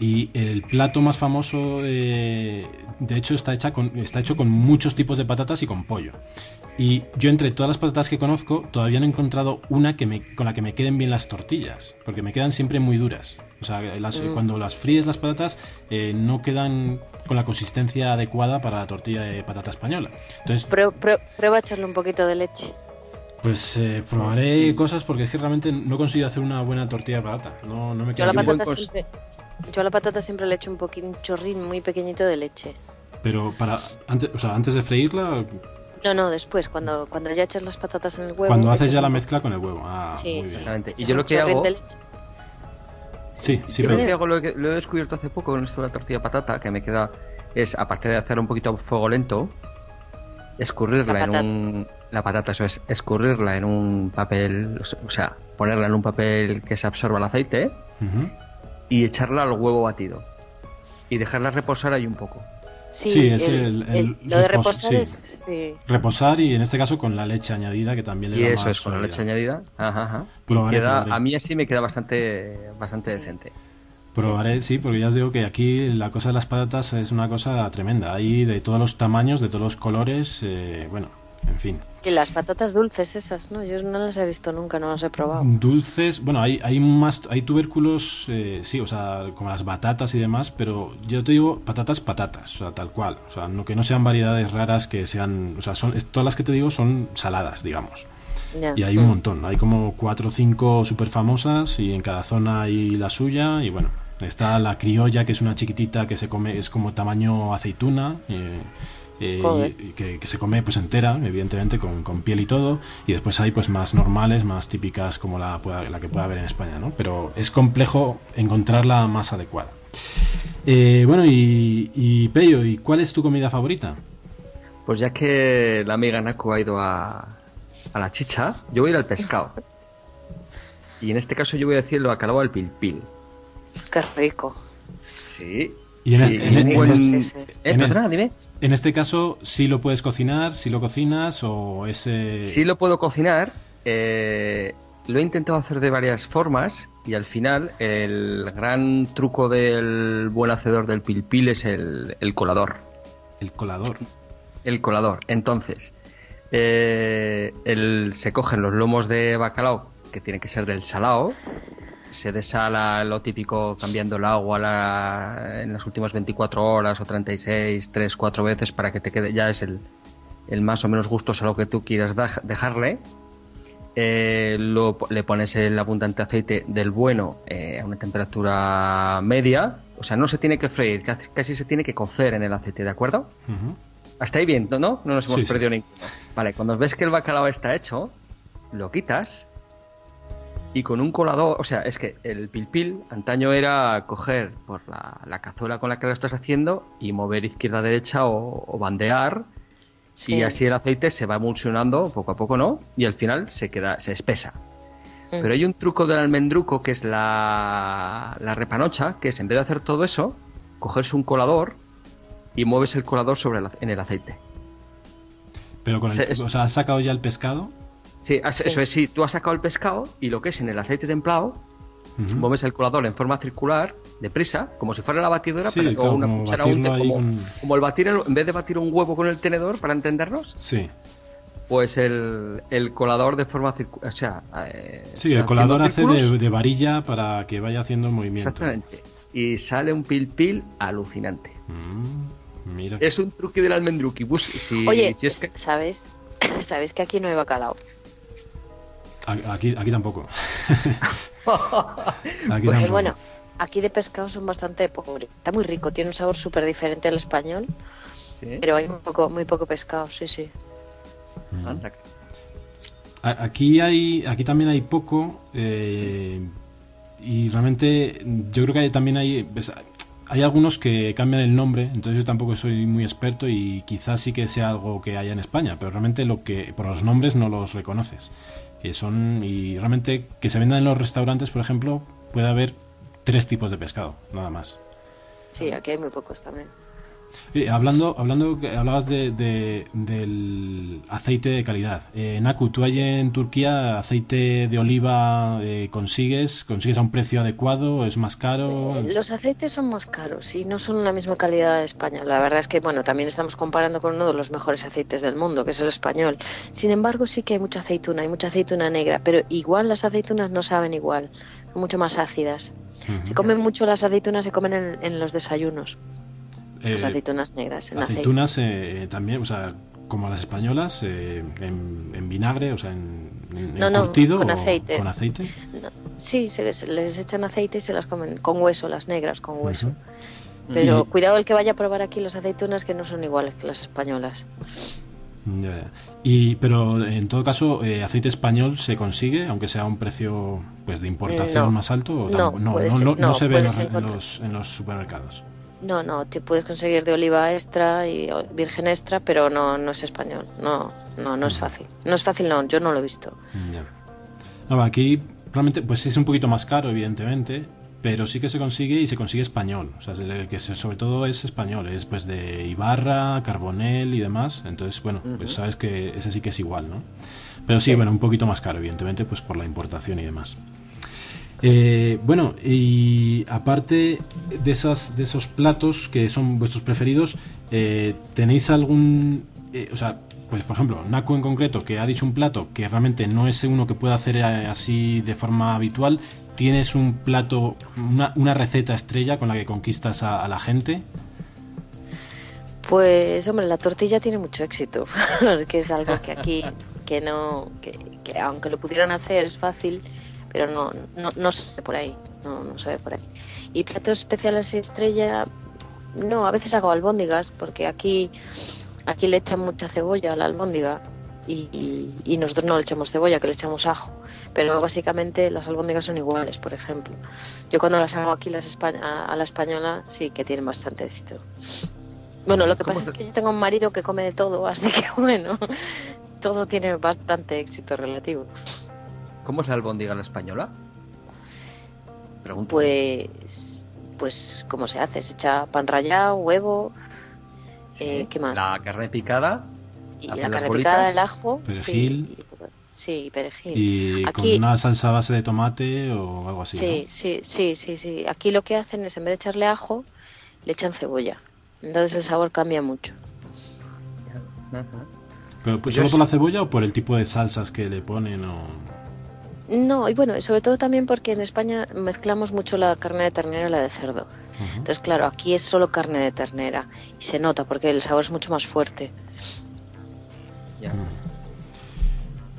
Y el plato más famoso, eh, de hecho, está, hecha con, está hecho con muchos tipos de patatas y con pollo. Y yo entre todas las patatas que conozco, todavía no he encontrado una que me, con la que me queden bien las tortillas, porque me quedan siempre muy duras. O sea,
Mm.
cuando las fríes las patatas eh, no quedan con la consistencia adecuada para la tortilla de patata española. Entonces,
Prue- prue- prueba a echarle un poquito de leche.
Pues eh, probaré cosas porque es que realmente no consigo hacer una buena tortilla de patata. No, no me
Yo la patata siempre, yo a la patata siempre le echo un poquito, un chorrín muy pequeñito de leche.
Pero para antes, o sea, antes de freírla,
No, no, después, cuando, cuando ya echas las patatas en el huevo.
cuando haces ya la mezcla con el huevo. Ah,
Sí,
muy
sí.
bien.
Exactamente. Y yo lo que hago-.
Sí, sí,
Yo
pero
lo que hago, lo, he descubierto hace poco con esto de la tortilla de patata, que me queda, es, aparte de hacer un poquito a fuego lento, escurrirla
La
en un... La patata, eso es, escurrirla en un papel, o sea, ponerla en un papel que se absorba el aceite y echarla al huevo batido. Y dejarla reposar ahí un poco.
Sí,
Sí, es
el-
el-
el-
el
lo de
repos-
reposar
sí.
es. Sí.
reposar y en este caso con la leche añadida que también le
Y
da
eso
más
es con la leche añadida. Ajá, ajá. Y
Probaré,
queda, a mí así me queda bastante, bastante decente.
Probaré, sí, porque ya os digo que aquí la cosa de las patatas es una cosa tremenda. Hay de todos los tamaños, de todos los colores, eh, bueno, en fin.
Y las patatas dulces esas, ¿no? Yo no las he visto nunca, no las he probado.
Dulces, bueno, hay, hay más, hay tubérculos, eh, sí, o sea, como las batatas y demás, pero yo te digo patatas, patatas, o sea, tal cual. O sea, no, que no sean variedades raras, que sean, o sea, son, todas las que te digo son saladas, digamos. Y hay un
Mm.
montón, hay como cuatro o cinco súper famosas y en cada zona hay la suya y bueno, está la criolla que es una chiquitita que se come, es como tamaño aceituna, eh, eh, y- que, que se come pues entera, evidentemente con, con piel y todo, y después hay pues más normales, más típicas como la, la que pueda haber en España, ¿no? Pero es complejo encontrar la más adecuada. Eh, bueno, y, y Pello, ¿y cuál es tu comida favorita?
Pues ya que la amiga Naku ha ido a, a la chicha, yo voy a ir al pescado. Y en este caso yo voy a decir el bacalao al pilpil.
Qué rico.
Sí.
Y en
Sí,
este- en-
un
en-
buen-
sí, sí.
Eh,
en
perdona,
este-
dime.
En este caso, sí lo puedes cocinar, sí lo cocinas o ese...
Sí lo puedo cocinar. eh, lo he intentado hacer de varias formas y al final el gran truco del buen hacedor del pilpil es el, el colador.
El colador.
El colador. Entonces, eh, el- se cogen los lomos de bacalao, que tiene que ser del salao, se desala lo típico cambiando el agua la- en las últimas 24 horas o 36, 3, 4 veces para que te quede, ya es el, el más o menos gusto a lo que tú quieras daj- dejarle. Eh, lo- le pones el abundante aceite del bueno eh, a una temperatura media, o sea, no se tiene que freír, casi, casi se tiene que cocer en el aceite, ¿de acuerdo? Hasta ahí bien, ¿no? No nos hemos
Sí, sí.
perdido ninguno. Vale, cuando ves que el bacalao está hecho, lo quitas y con un colador, o sea, es que el pilpil antaño era coger por la, la cazuela con la que lo estás haciendo y mover izquierda a derecha o, o bandear
Sí.
y así el aceite se va emulsionando poco a poco, ¿no? Y al final se queda, se espesa.
Mm.
Pero hay un truco del almendruco que es la, la repanocha, que es en vez de hacer todo eso, cogerse un colador y mueves el colador sobre el en el aceite.
Pero con el,
Se- es-
o sea, ¿has sacado ya el pescado?
Sí, eso es, sí, tú has sacado el pescado y lo que es en el aceite templado,
Ujú.
mueves el colador en forma circular, deprisa, como si fuera la batidora
Sí,
pero- o una
como
cuchara, un como, el batir, el- en vez de batir un huevo con el tenedor, para entendernos,
Sí.
pues el, el colador de forma circular, o sea... eh,
Sí, el colador hace de, de varilla para que vaya haciendo el movimiento.
Exactamente. Y sale un pil pil alucinante.
Mm, mira.
Es un truque del almendruqui. Bus- Si,
Oye,
si es que...
¿sabes? ¿Sabes que aquí no hay bacalao?
Aquí, aquí tampoco. Aquí
Pues
tampoco.
bueno, aquí de pescado son bastante pobres. Está muy rico, tiene un sabor súper diferente al español,
Sí,
pero hay muy poco, muy poco pescado, sí, sí.
Mm. Aquí hay, aquí también hay poco eh, y realmente yo creo que hay- también hay, pues, hay algunos que cambian el nombre, entonces yo tampoco soy muy experto y quizás sí que sea algo que haya en España, pero realmente lo que por los nombres no los reconoces. Eh, son y realmente que se vendan en los restaurantes, por ejemplo, puede haber tres tipos de pescado, nada más.
Sí, aquí hay muy pocos también.
Hablando, hablando, hablabas de, del aceite de calidad. Eh, Naku, tú allí en Turquía, aceite de oliva eh, consigues, consigues a un precio adecuado, es más caro.
Eh, los aceites son más caros y no son la misma calidad de España. La verdad es que, bueno, también estamos comparando con uno de los mejores aceites del mundo, que es el español. Sin embargo, sí que hay mucha aceituna, hay mucha aceituna negra, pero igual las aceitunas no saben igual, son mucho más ácidas. Se comen mucho las aceitunas, se comen en los desayunos. Las eh, aceitunas negras. En
aceitunas eh, también, o sea, como las españolas, eh, en, vinagre, o sea, en,
no, no, con aceite.
¿Con aceite?
sí, se les, echan aceite y se las comen con hueso, las negras con hueso. Pero cuidado el que vaya a probar aquí las aceitunas que no son iguales que las españolas.
Y, pero en todo caso, aceite español se consigue, aunque sea a un precio pues de importación más alto.
no,
no, no, se ve en los, en los supermercados.
No, no, te puedes conseguir de oliva extra y virgen extra, pero no, no es español. No, no, no es mm. fácil. No es fácil, no, yo no lo he visto.
No, aquí realmente, pues es un poquito más caro, evidentemente, pero sí que se consigue y se consigue español. O sea, que sobre todo es español, es pues de Ibarra, Carbonel y demás. Entonces, bueno, pues sabes que ese sí que es igual, ¿no? Pero sí, bueno, un poquito más caro, evidentemente, pues por la importación y demás. Eh, bueno, y aparte de, esas, de esos platos que son vuestros preferidos, eh, ¿tenéis algún... Eh, o sea, pues por ejemplo, Naku en concreto, que ha dicho un plato que realmente no es uno que pueda hacer así de forma habitual, ¿tienes un plato, una, receta estrella con la que conquistas a, la gente?
Pues hombre, la tortilla tiene mucho éxito, que es algo que aquí, que no, que aunque lo pudieran hacer es fácil, pero no, no, no se ve por ahí, no, no se ve por ahí. Y platos especiales estrella, no, a veces hago albóndigas, porque aquí, aquí le echan mucha cebolla a la albóndiga y, y, nosotros no le echamos cebolla, que le echamos ajo. Pero básicamente las albóndigas son iguales, por ejemplo. Yo cuando las hago aquí las a, la española sí que tienen bastante éxito. Bueno, lo que pasa es que yo tengo un marido que come de todo, así que bueno, todo tiene bastante éxito relativo.
¿Cómo es la albóndiga la española?
Pregunto. Pues, pues, ¿cómo se hace? Se echa pan rallado, huevo, eh, ¿qué más?
La carne picada.
Y la carne picada, el ajo.
Perejil.
Sí, perejil.
Y con una salsa base de tomate o algo así.
Sí, sí, sí, sí, sí. Aquí lo que hacen es en vez de echarle ajo, le echan cebolla. Entonces el sabor cambia mucho.
¿Pero pues, solo por la cebolla o por el tipo de salsas que le ponen? O...
No, y bueno, sobre todo también porque en España mezclamos mucho la carne de ternera y la de cerdo. Entonces, claro, aquí es solo carne de ternera y se nota porque el sabor es mucho más fuerte.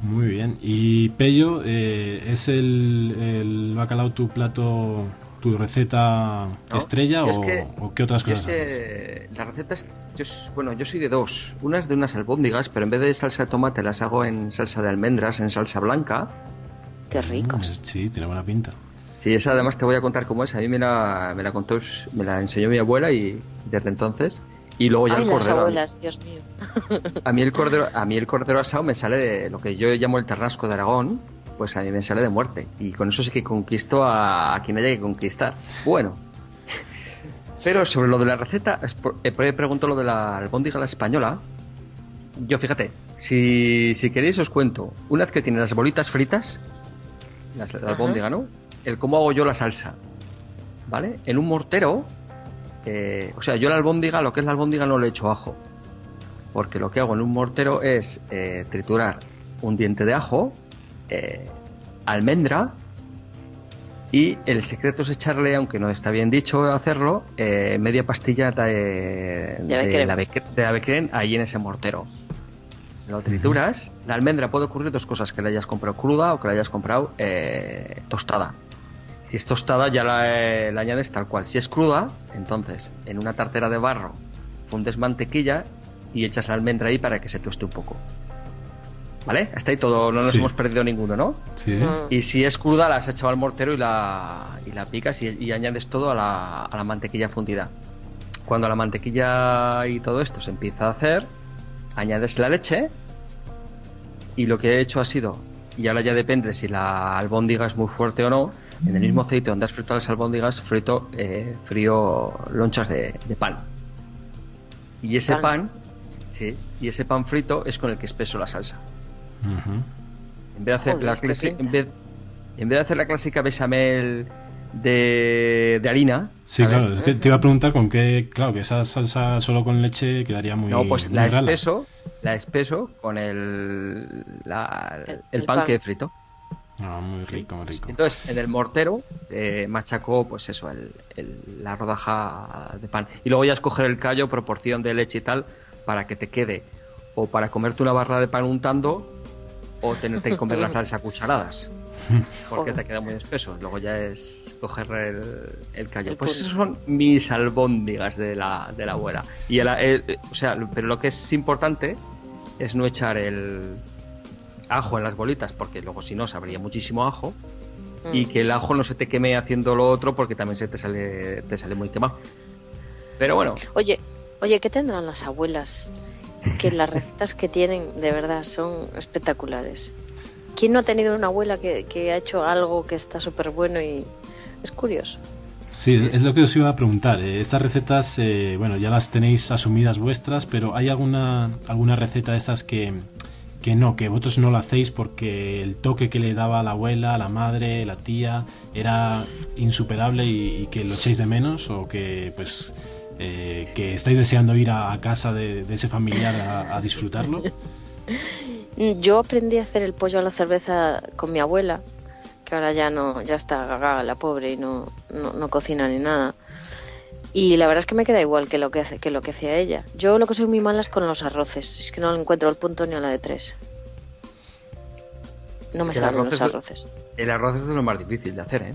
Muy bien. ¿Y Pello, eh, es el, el, bacalao tu plato, tu receta estrella o, qué otras cosas?
Es la receta es, yo, bueno, yo soy de dos. Una es de unas albóndigas, pero en vez de salsa de tomate las hago en salsa de almendras, en salsa blanca
Qué ricos.
Mm, sí, tiene buena pinta.
Sí, esa además te voy a contar cómo es. A mí me la, me la contó, me la enseñó mi abuela y desde entonces. Y luego ya
el
cordero.
Abuelas, Dios mío.
A mí el cordero, a mí el cordero asado me sale de lo que yo llamo el terrasco de Aragón, pues a mí me sale de muerte. Y con eso sí que conquisto a, quien haya que conquistar. Bueno. Pero sobre lo de la receta, he pregunto lo de la albóndiga la española. Yo fíjate, si, si queréis os cuento. Una vez que tiene las bolitas fritas, la, albóndiga, ¿no? El cómo hago yo la salsa, ¿vale? En un mortero, eh, o sea, yo la albóndiga, lo que es la albóndiga no le echo ajo, porque lo que hago en un mortero es eh, triturar un diente de ajo, eh, almendra, y el secreto es echarle, aunque no está bien dicho hacerlo, media pastilla de, de, la, de ahí en ese mortero lo trituras. La almendra puede ocurrir dos cosas, que la hayas comprado cruda o que la hayas comprado eh, tostada. Si es tostada ya eh, la, añades tal cual. Si es cruda, entonces en una tartera de barro fundes mantequilla y echas la almendra ahí para que se tueste un poco. ¿Vale? Hasta ahí todo, no nos hemos perdido ninguno, ¿no?
Sí.
Y si es cruda, la has echado al mortero y la, y la picas y, añades todo a la, a la mantequilla fundida. Cuando la mantequilla y todo esto se empieza a hacer, añades la leche y lo que he hecho ha sido, y ahora ya depende si la albóndiga es muy fuerte o no, en el mismo aceite donde has frito las albóndigas, frito, eh, frío lonchas de, pan. Y ese pan, sí, y ese pan frito es con el que espeso la salsa. En vez de hacer la en vez, en vez de hacer la clásica bechamel de, harina.
Sí, claro, es que te iba a preguntar con qué, claro, que esa salsa solo con leche quedaría muy
No, pues la espeso, la espeso con el, el, pan, que he frito.
Ah, muy rico, muy rico.
Entonces, en el mortero eh, machaco, pues eso, el, la rodaja de pan. Y luego ya escoger el callo, proporción de leche y tal, para que te quede o para comerte una barra de pan untando o tenerte que comer la salsa a cucharadas. Porque te queda muy espeso. Luego ya es coger el, callo. pues esos son mis albóndigas de la, de la abuela. Y o sea, pero lo que es importante es no echar el ajo en las bolitas, porque luego si no sabría muchísimo ajo. Mm. Y que el ajo no se te queme haciendo lo otro porque también se te sale, te sale muy quemado. Pero bueno.
Oye, oye, ¿qué tendrán las abuelas? Que las recetas que tienen de verdad son espectaculares. ¿Quién no ha tenido una abuela que, ha hecho algo que está súper bueno y es curioso?
Sí, es lo que os iba a preguntar. Eh, estas recetas, eh, bueno, ya las tenéis asumidas vuestras, pero ¿hay alguna, alguna receta de esas que, que no, que vosotros no lo hacéis porque el toque que le daba la abuela, la madre, la tía, era insuperable y, que lo echéis de menos o que pues eh, que estáis deseando ir a, casa de, ese familiar a, disfrutarlo?
Yo aprendí a hacer el pollo a la cerveza con mi abuela, que ahora ya no, ya está cagada la pobre y no, no cocina ni nada. Y la verdad es que me queda igual que lo que, hace, que lo que hacía ella. Yo lo que soy muy mala es con los arroces. Es que no encuentro el punto ni a la de tres. No me salen los arroces.
El arroz es lo más difícil de hacer, ¿eh?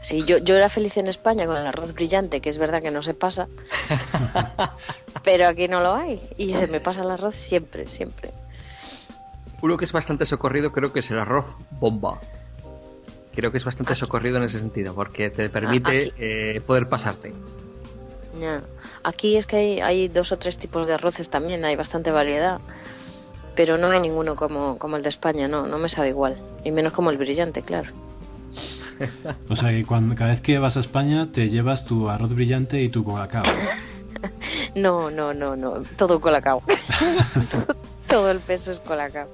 Sí, yo, yo era feliz en España con el arroz brillante, que es verdad que no se pasa. pero aquí no lo hay. Y se me pasa el arroz siempre, siempre.
Uno que es bastante socorrido creo que es el arroz bomba. Creo que es bastante socorrido en ese sentido, porque te permite eh, poder pasarte.
Aquí es que hay, dos o tres tipos de arroces también, hay bastante variedad, pero no hay ninguno como, como el de España, no, no me sabe igual, y menos como el brillante, claro.
O sea que cuando, cada vez que vas a España te llevas tu arroz brillante y tu colacao.
no, no, no, no, todo colacao. todo el peso es colacao.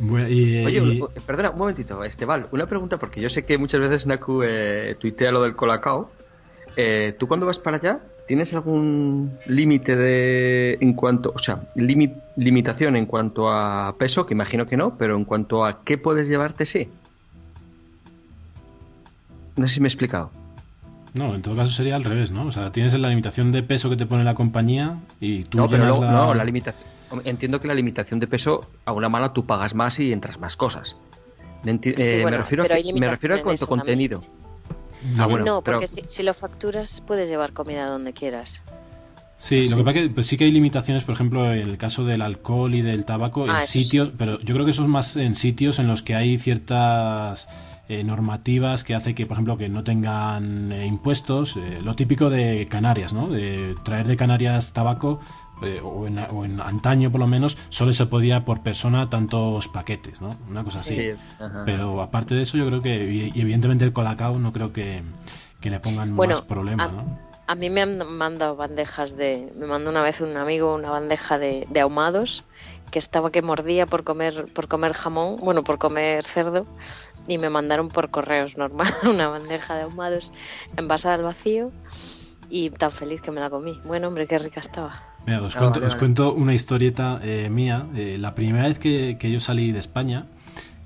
Oye, perdona, un momentito, Esteban, una pregunta, porque yo sé que muchas veces Naku eh, tuitea lo del colacao. Eh, ¿Tú cuando vas para allá tienes algún límite de en cuanto, o sea, limitación en cuanto a peso, que imagino que no, pero en cuanto a qué puedes llevarte, sí? No sé si me he explicado.
No, en todo caso sería al revés, ¿no? O sea, tienes la limitación de peso que te pone la compañía y tú
no, pero la... no, la limitación. Entiendo que la limitación de peso a una mala tú pagas más y entras más cosas. Me, eh, refiero, a me refiero a cuanto contenido.
Ah, no, porque si, lo facturas puedes llevar comida donde quieras.
Sí, lo que pasa es que pues sí que hay limitaciones, por ejemplo, en el caso del alcohol y del tabaco, en ah, sitios, pero yo creo que eso es más en sitios en los que hay ciertas eh, normativas que hace que, por ejemplo, que no tengan eh, impuestos, eh, lo típico de Canarias, ¿no? De traer de Canarias tabaco eh, o, en, antaño por lo menos, solo se podía por persona tantos paquetes, ¿no? Una cosa así. Pero aparte de eso, yo creo que, y evidentemente el colacao no creo que, le pongan más problema, ¿no?
A mí me han mandado bandejas de. Me mandó una vez un amigo una bandeja de, de ahumados que estaba que mordía por comer, por comer jamón, bueno, por comer cerdo, y me mandaron por correos normal una bandeja de ahumados envasada al vacío y tan feliz que me la comí. Bueno, hombre, qué rica estaba.
Mira, os, cuento, una historieta eh, mía. Eh, la primera vez que, yo salí de España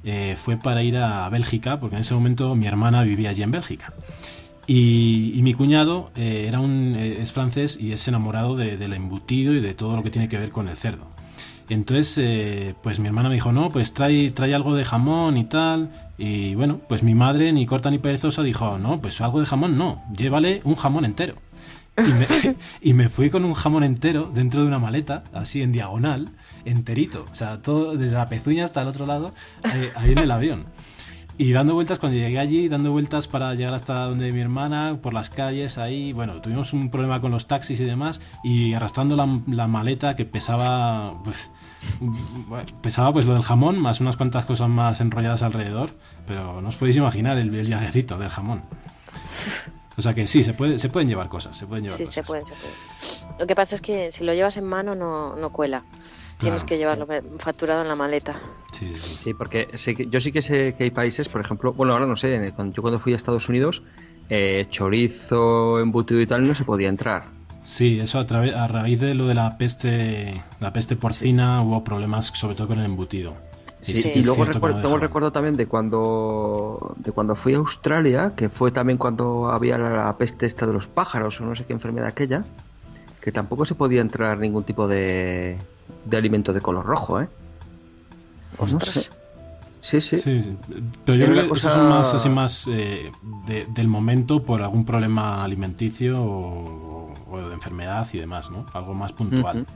eh, fue para ir a Bélgica, porque en ese momento mi hermana vivía allí en Bélgica. Y, mi cuñado era un, es francés y es enamorado del embutido y de todo lo que tiene que ver con el cerdo. Entonces, pues mi hermana me dijo, no, pues trae, trae algo de jamón y tal. Y bueno, pues mi madre, ni corta ni perezosa, dijo, no, pues algo de jamón no, llévale un jamón entero. Y me, fui con un jamón entero dentro de una maleta, así en diagonal, enterito. O sea, todo desde la pezuña hasta el otro lado, eh, ahí en el avión. Y dando vueltas, cuando llegué allí, dando vueltas para llegar hasta donde mi hermana, por las calles, ahí, bueno, tuvimos un problema con los taxis y demás, y arrastrando la, maleta que pesaba, pues, pesaba pues lo del jamón, más unas cuantas cosas más enrolladas alrededor, pero no os podéis imaginar el, el viajecito del jamón. O sea que sí, se, puede, se pueden llevar cosas, se pueden llevar
sí,
se
pueden, se pueden. Lo que pasa es que si lo llevas en mano no, no cuela. Tienes
Claro.
que llevarlo facturado en la maleta.
Sí, sí, sí.
Sí, porque sé que- yo sí que sé que hay países, por ejemplo, bueno, ahora no sé, cuando- yo cuando fui a Estados Unidos, eh, chorizo, embutido y tal, no se podía entrar.
Sí, eso a, través- a raíz de lo de la peste, la peste porcina hubo problemas sobre todo con el embutido.
Sí,
sí
y
es
luego recuerdo, tengo el recuerdo también de cuando de cuando fui a Australia, que fue también cuando había la, la peste esta de los pájaros o no sé qué enfermedad aquella, que tampoco se podía entrar ningún tipo de, de alimento de color rojo, ¿eh? Pues no
Ostras.
sé. Sí, sí.
Sí, sí. Pero yo creo que eso
cosa-
son más, así más eh, de- del momento por algún problema alimenticio o, o de enfermedad y demás, ¿no? Algo más puntual.
Ujú.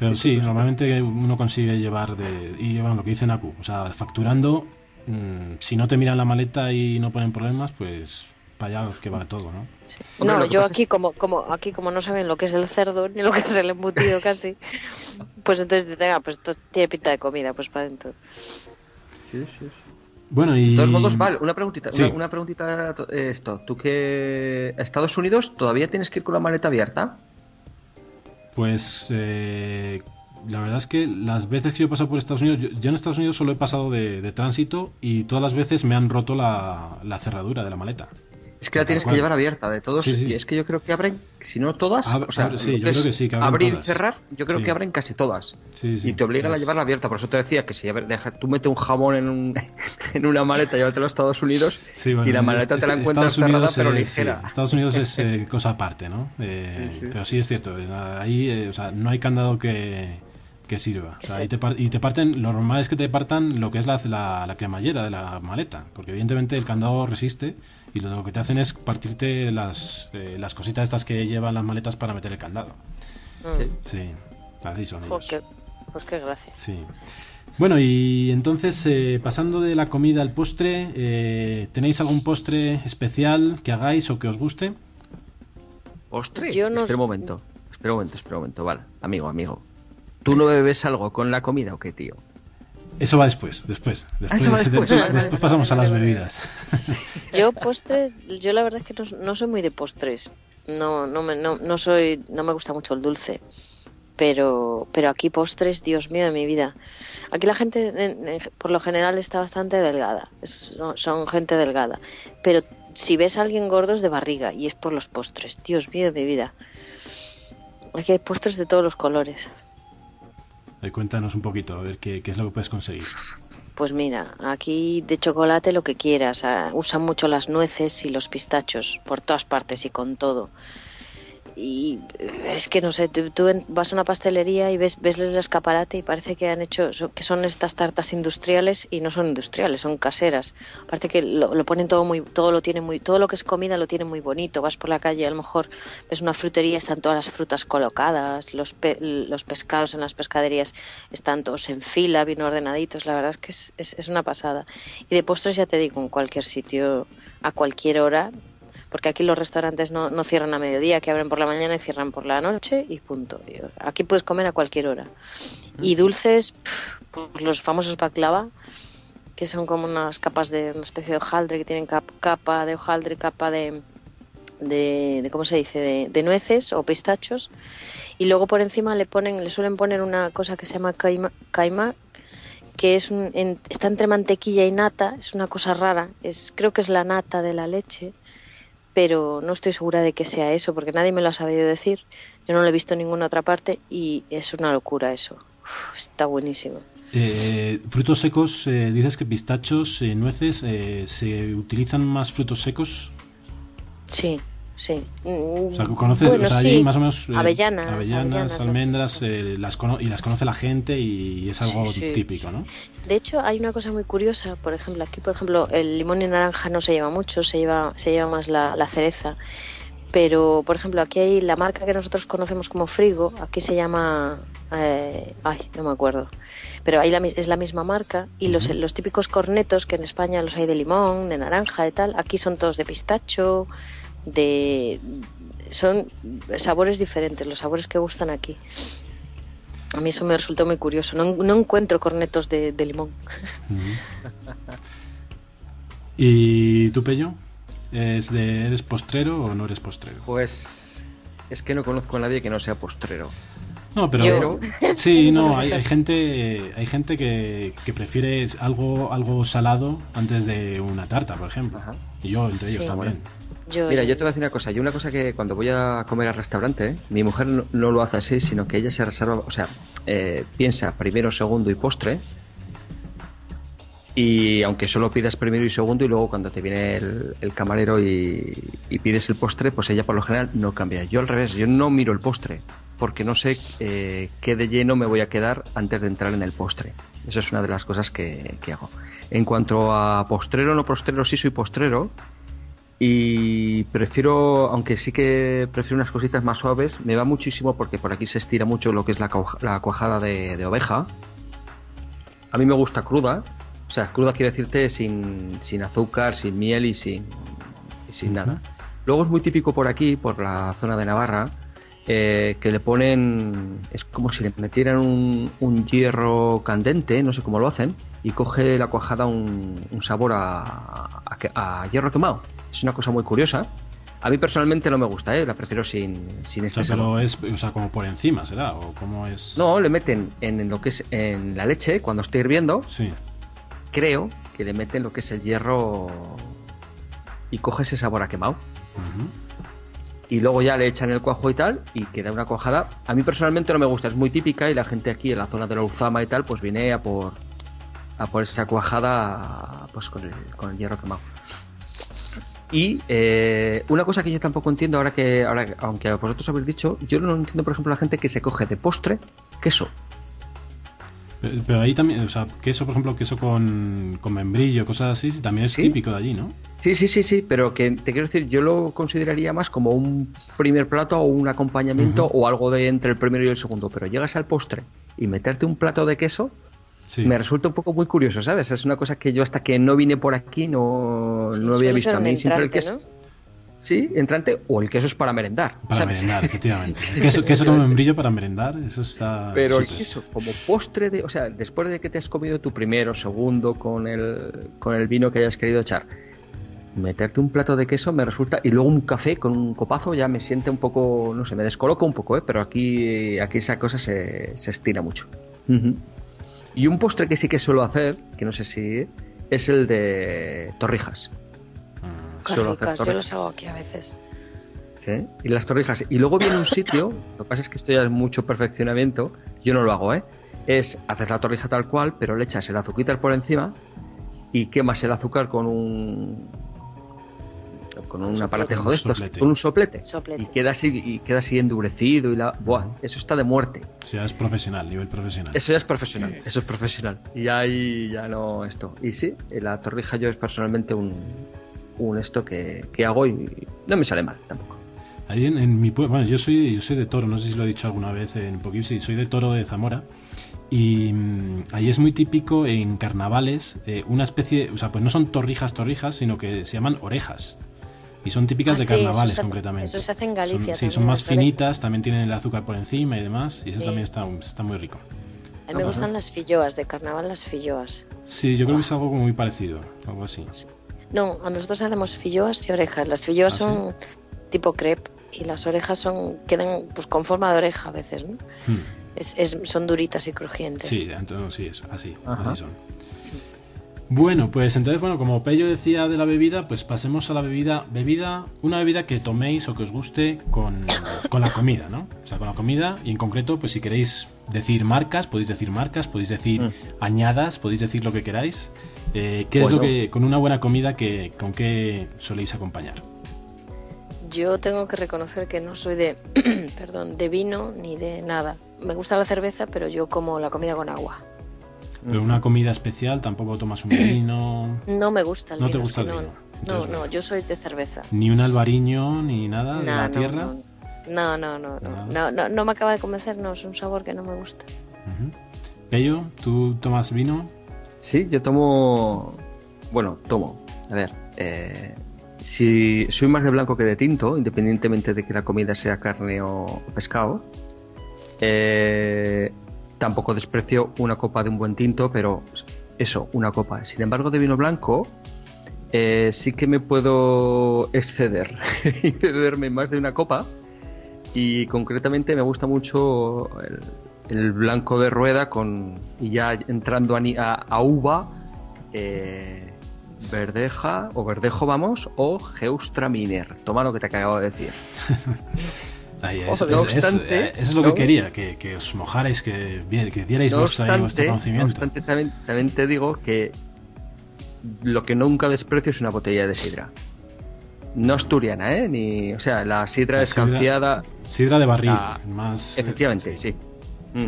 Pero
Sí,
sí, normalmente uno consigue llevar de... Y bueno, lo que dice Naku, o sea, facturando, mm, si no te miran la maleta y no ponen problemas, pues para allá que va todo, ¿no?
Hombre,
no, yo
pasa
aquí como, como aquí como no saben lo que es el cerdo ni lo que es el embutido casi, pues entonces dicen, ah, pues esto tiene pinta de comida, pues para adentro.
Sí, sí, sí.
Bueno, y...
De todos modos, vale, una preguntita,
Sí.
una, una preguntita eh, esto. ¿Tú que Estados Unidos todavía tienes que ir con la maleta abierta?
Pues eh, la verdad es que las veces que yo he pasado por Estados Unidos, yo, en Estados Unidos solo he pasado de, de tránsito y todas las veces me han roto la cerradura de la maleta.
Es que la tienes que llevar abierta de todos.
Sí, sí.
Y es que yo creo que abren, si no todas,
Ab-
o sea,
sí, yo creo que sí, que abren
abrir y cerrar, yo creo que abren casi todas.
Sí, sí.
y te obligan a llevarla abierta. Por eso te decía que si deja- tú metes un jamón en, un, en una maleta y llévatelo a Estados Unidos
bueno,
y la maleta
es-
te la encuentras
Estados
cerrada
Unidos
pero ligera.
Estados Unidos es eh, cosa aparte, ¿no? Eh. Pero sí es cierto, ahí eh, o sea, no hay candado que, que sirva. O sea, ahí te y te parten, lo normal es que te partan lo que es la, la, la cremallera de la maleta, porque evidentemente el candado resiste y lo que te hacen es partirte las, eh, las cositas estas que llevan las maletas para meter el candado.
Mm.
Sí.
Sí, así son
Jo,
ellos.
qué- pues qué gracia.
Sí. Bueno, y entonces, eh, pasando de la comida al postre, eh, ¿tenéis algún postre especial que hagáis o que os guste?
Postre.
Yo no-
Espera un momento. Espera un momento, espera un momento. Vale, amigo, amigo. ¿Tú no bebes algo con la comida o qué, tío?
Eso va después, después.
Va después.
después pasamos a las bebidas.
Yo postres, yo la verdad es que no, no soy muy de postres. No, no me, no, no soy, no me gusta mucho el dulce. Pero, pero aquí postres, Dios mío de mi vida. Aquí la gente, en- en- por lo general, está bastante delgada. Es- son, son gente delgada. Pero si ves a alguien gordo es de barriga y es por los postres. Dios mío de mi vida. Aquí hay postres de todos los colores.
Cuéntanos un poquito, a ver qué, qué es lo que puedes conseguir.
Pues mira, aquí de chocolate lo que quieras. ah, Usan mucho las nueces y los pistachos por todas partes y con todo. Y eh, es que no sé, tú, vas a una pastelería y ves, ves el escaparate y parece que han hecho, que son estas tartas industriales y no son industriales, son caseras. Aparte que lo, lo ponen todo muy, todo lo tiene muy, todo lo que es comida lo tiene muy bonito. Vas por la calle, a lo mejor ves una frutería, están todas las frutas colocadas, los, pe- los pescados en las pescaderías están todos en fila, bien ordenaditos. La verdad es que es, es, es una pasada. Y de postres ya te digo, en cualquier sitio, a cualquier hora, porque aquí los restaurantes no, no cierran a mediodía, que abren por la mañana y cierran por la noche y punto. Aquí puedes comer a cualquier hora. Y dulces, pues los famosos baklava, que son como unas capas de una especie de hojaldre que tienen cap- capa de hojaldre, capa de, de, de- ¿cómo se dice? De, de nueces o pistachos. Y luego por encima le ponen, le suelen poner una cosa que se llama caima, caima que es un, en- está entre mantequilla y nata, es una cosa rara, es, creo que es la nata de la leche, pero no estoy segura de que sea eso, porque nadie me lo ha sabido decir, yo no lo he visto en ninguna otra parte y es una locura eso, Uf, está buenísimo.
Eh, frutos secos, eh, dices que pistachos, eh, nueces, eh, ¿se utilizan más frutos secos?
Sí, sí.
O sea, ¿conoces?
Bueno,
o sea,
sí.
allí más o menos... eh,
Avellanas,
avellanas,
avellanas, las-
almendras, eh, las cono- y las conoce la gente y es algo
Sí, sí,
típico. ¿no?
De hecho, hay una cosa muy curiosa, por ejemplo, aquí, por ejemplo, el limón y naranja no se lleva mucho, se lleva, se lleva más la, la cereza. Pero, por ejemplo, aquí hay la marca que nosotros conocemos como Frigo, aquí se llama, eh, ay, no me acuerdo, pero ahí la es la misma marca y los, los típicos cornetos que en España los hay de limón, de naranja, de tal, aquí son todos de pistacho, de, son sabores diferentes, los sabores que gustan aquí. A mí eso me resultó muy curioso. No, no encuentro cornetos de, de limón.
¿Y tú, Pello? ¿Es de, ¿Eres postrero o no eres postrero?
Pues es que no conozco a nadie que no sea postrero.
No, pero
Yo-
sí, no, hay, hay gente, hay gente que, que prefiere algo, algo salado antes de una tarta, por ejemplo.
Ajá.
Y yo entre ellos
Sí.
también.
Yo,
Mira, yo te voy a decir una cosa. Yo una cosa que cuando voy a comer al restaurante, mi mujer no, no lo hace así, sino que ella se reserva, o sea, eh, piensa primero, segundo y postre. Y aunque solo pidas primero y segundo y luego cuando te viene el, el camarero y, y pides el postre, pues ella por lo general no cambia. Yo al revés, yo no miro el postre porque no sé eh, qué de lleno me voy a quedar antes de entrar en el postre. Eso es una de las cosas que, que hago. En cuanto a postrero no postrero, sí soy postrero, y prefiero, aunque sí que prefiero unas cositas más suaves, me va muchísimo porque por aquí se estira mucho lo que es la, cuaja- la cuajada de, de oveja. A mí me gusta cruda, o sea, cruda quiere decirte sin, sin azúcar, sin miel y sin, y sin nada. Luego es muy típico por aquí, por la zona de Navarra, eh, que le ponen, es como si le metieran un, un hierro candente, no sé cómo lo hacen, y coge la cuajada un, un sabor a, a que- a hierro quemado. Es una cosa muy curiosa. A mí personalmente no me gusta, ¿eh? la prefiero sin, sin
O
este
sea,
sabor.
pero es, o sea, como por encima, ¿será? ¿O cómo es?
No, le meten en, lo que es en la leche cuando esté hirviendo.
Sí.
Creo que le meten lo que es el hierro y coge ese sabor a quemado. Y luego ya le echan el cuajo y tal y queda una cuajada. A mí personalmente no me gusta, es muy típica y la gente aquí en la zona de la Uzama y tal pues viene a por a por esa cuajada pues con el, con el hierro quemado. Y eh, una cosa que yo tampoco entiendo ahora que ahora aunque vosotros habéis dicho, yo no entiendo por ejemplo la gente que se coge de postre queso.
Pero, pero ahí también, o sea, queso, por ejemplo, queso con, con membrillo, cosas así, también es
¿Sí?
típico de allí, ¿no?
Sí, sí, sí, sí, pero que te quiero decir, yo lo consideraría más como un primer plato o un acompañamiento o algo de entre el primero y el segundo, pero llegas al postre y meterte un plato de queso
Sí.
me resulta un poco muy curioso, ¿sabes? Es una cosa que yo hasta que no vine por aquí no,
Sí,
no había visto. A mí siempre el
entrante,
queso.
¿no?
Sí, entrante o el queso es para merendar.
Para
¿sabes?
merendar, efectivamente. Queso, queso con membrillo para merendar, eso está.
Pero el queso, como postre de, o sea, después de que te has comido tu primero, segundo con el, con el vino que hayas querido echar, meterte un plato de queso me resulta, y luego un café con un copazo ya me siente un poco, no sé, me descoloca un poco, ¿eh? pero aquí, aquí esa cosa se, se estira mucho. Y un postre que sí que suelo hacer, que no sé si es el de torrijas.
Ah,
Suelo hacer
ricas, yo
torrijas.
los hago aquí a veces.
¿sí? Y las torrijas. Y luego viene un sitio, lo que pasa es que esto ya es mucho perfeccionamiento, yo no lo hago, ¿eh? Es hacer la torrija tal cual, pero le echas el azuquitar por encima y quemas el azúcar con un con un aparatejo de estos,
soplete.
con un soplete.
Soplete.
Y queda así y queda así endurecido y la buah, eso está de muerte.
o sea, es profesional, nivel profesional.
Eso ya es profesional, eso es profesional. Y ahí ya no esto. Y sí, la torrija yo es personalmente un, un esto que, que hago y no me sale mal tampoco.
Ahí en, en mi pueblo, bueno, yo soy, yo soy de Toro, no sé si lo he dicho alguna vez en Poughkeepsie, soy de Toro de Zamora. Y mm, ahí es muy típico en carnavales eh, una especie, o sea, pues no son torrijas, torrijas, sino que se llaman orejas. Y son típicas
Ah,
de
sí, eso
carnavales
se hace-
concretamente.
eso se hace en Galicia
Son, sí, son más finitas, también tienen el azúcar por encima y demás. Y eso
Sí.
también está, está muy rico.
A mí me gustan las filloas, de carnaval las filloas.
Sí, yo creo que es algo muy parecido, algo así.
No, a nosotros hacemos filloas y orejas. Las filloas
¿Ah, sí?
son tipo crepe y las orejas son quedan pues con forma de oreja a veces, ¿no?
Hmm.
Es, es- son duritas y crujientes.
Sí, entonces, sí, eso, así,
Ajá.
así son. Bueno, pues entonces, bueno, como Pello decía de la bebida, pues pasemos a la bebida, bebida, una bebida que toméis o que os guste con, con la comida, ¿no? O sea, con la comida y en concreto, pues si queréis decir marcas, podéis decir marcas, podéis decir
Mm.
añadas, podéis decir lo que queráis. Eh, ¿Qué es lo que, con una buena comida, que, con qué soléis acompañar?
Yo tengo que reconocer que no soy de, perdón, de vino ni de nada. Me gusta la cerveza, pero yo como la comida con agua.
Pero una comida especial, tampoco tomas un vino,
No me gusta el
No te
vino.
gusta el
no,
vino.
No,
Entonces,
no,
bueno.
yo soy de cerveza.
ni un albariño, ni nada de
No,
la
no,
tierra.
No, no, no, no, no, no, no me acaba de convencer, no, es un sabor que no me gusta.
Pello, ¿tú tomas vino?
Sí, yo tomo. Bueno, tomo. A ver, eh, si soy más de blanco que de tinto, independientemente de que la comida sea carne o pescado. Eh, tampoco desprecio una copa de un buen tinto, pero eso, una copa. Sin embargo, de vino blanco, eh, sí que me puedo exceder y beberme más de una copa. y concretamente me gusta mucho el, blanco de rueda con y ya entrando a, uva eh, verdeja o verdejo vamos o geustraminer toma lo que te acabo de decir
eso, es lo que quería, que, os mojarais, que, que dierais vuestro conocimiento.
No obstante, también, te digo que lo que nunca desprecio es una botella de sidra. No asturiana, ¿eh? Ni, o sea, la sidra descanciada.
Sidra de barril, más.
Efectivamente, sí.
Sí,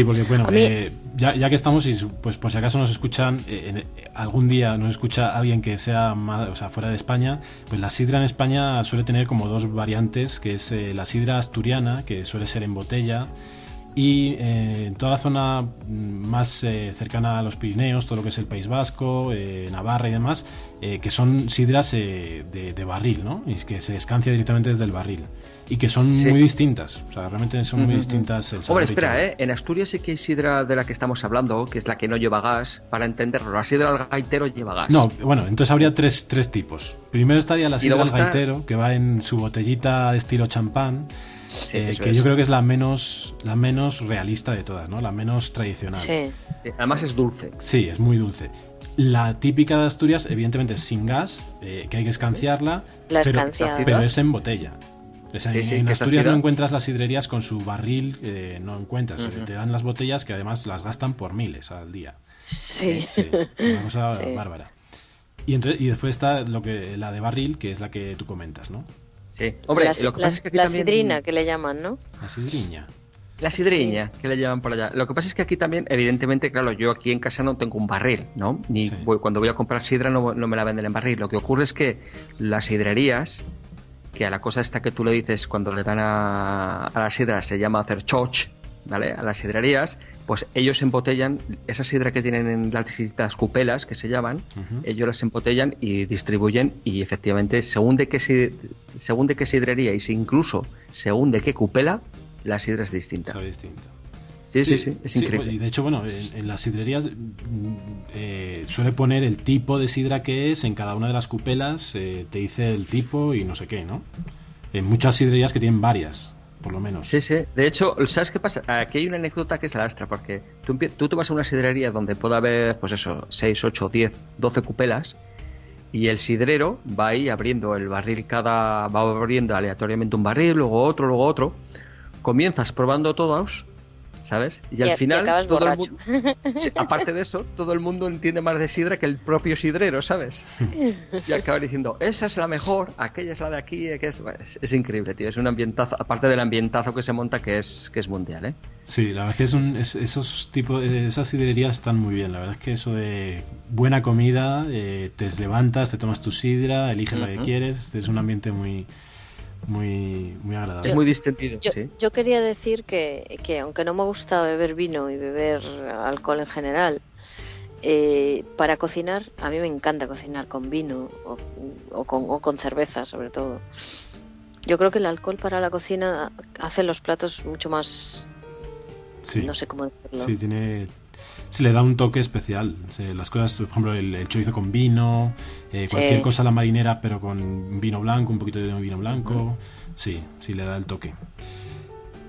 porque bueno, eh, ya, ya, que estamos, y pues por si acaso nos escuchan, eh, algún día nos escucha alguien que sea o sea, fuera de España, pues la sidra en España suele tener como dos variantes, que es eh, la sidra asturiana, que suele ser en botella, y en toda la zona mm, más cercana a los Pirineos, todo lo que es el País Vasco, Navarra y demás, que son sidras de, de, barril, ¿no? Y que se escancia directamente desde el barril y que son muy distintas. O sea, realmente son muy distintas el
Hombre, espera, ¿eh? En Asturias sí que hay sidra de la que estamos hablando, que es la que no lleva gas, para entenderlo. La sidra del gaitero lleva gas.
No, bueno, entonces habría tres, tres tipos. Primero estaría la sidra del gaitero, que va en su botellita de estilo champán. Eh, que yo creo que es la menos la menos realista de todas, ¿no? La menos tradicional.
Sí.
Además es dulce.
Sí, es muy dulce. La típica de Asturias, evidentemente, es sin gas, eh, que hay que escanciarla,
la
pero, pero, es en botella en Asturias no encuentras las hidrerías con su barril, eh, no encuentras. Te dan las botellas que además las gastan por miles al día.
Sí.
una cosa bárbara. Y, y después está lo que la de barril, que es la que tú comentas, ¿no?
Sí. Hombre,
la, lo que pasa es que la sidrina que le llaman, ¿no?
La sidriña.
La sidriña, que le llaman por allá. Lo que pasa es que aquí también, evidentemente, claro, yo aquí en casa no tengo un barril, ¿no? Ni cuando voy a comprar sidra no, no, me la venden en barril. Lo que ocurre es que las sidrerías que a la cosa esta que tú le dices cuando le dan a, a la sidra se llama hacer choch, ¿vale? A las sidrerías, pues ellos embotellan esa sidra que tienen en las distintas cupelas que se llaman, ellos las embotellan y distribuyen y efectivamente según de qué según de qué sidrería y si incluso según de qué cupela la sidra es distinta.
distinta.
Sí, sí, sí, es increíble.
Y de hecho, bueno, en, las sidrerías mm, eh, suele poner el tipo de sidra que es en cada una de las cupelas, eh, te dice el tipo y no sé qué, ¿no? En muchas sidrerías que tienen varias, por lo menos.
Sí, sí. De hecho, ¿sabes qué pasa? Aquí hay una anécdota que es la astra, porque tú, tú te vas a una sidrería donde pueda haber, pues eso, 6, 8, 10, 12 cupelas, y el sidrero va ahí abriendo el barril cada. va abriendo aleatoriamente un barril, luego otro, luego otro. Comienzas probando todos ¿sabes? Y, al final, todo el mundo, aparte de eso, todo el mundo entiende más de sidra que el propio sidrero, ¿sabes? Y acaba diciendo, esa es la mejor, aquella es la de aquí, que es, es, increíble, tío. Es un ambientazo, aparte del ambientazo que se monta, que es, que es mundial, ¿eh?
Sí, la verdad es que es un, esos tipos, esas sidrerías están muy bien. La verdad es que eso de buena comida, eh, te levantas, te tomas tu sidra, eliges la que quieres, es un ambiente muy muy, muy agradable.
Es muy distendido.
Yo, yo quería decir que, que, aunque no me gusta beber vino y beber alcohol en general, eh, para cocinar, a mí me encanta cocinar con vino o, con, o con cerveza, sobre todo. Yo creo que el alcohol para la cocina hace los platos mucho más. No sé cómo decirlo.
Sí, tiene, se le da un toque especial. las cosas, por ejemplo, el, chorizo con vino, eh, cualquier cosa a la marinera, pero con vino blanco, un poquito de vino blanco. Sí, sí le da el toque.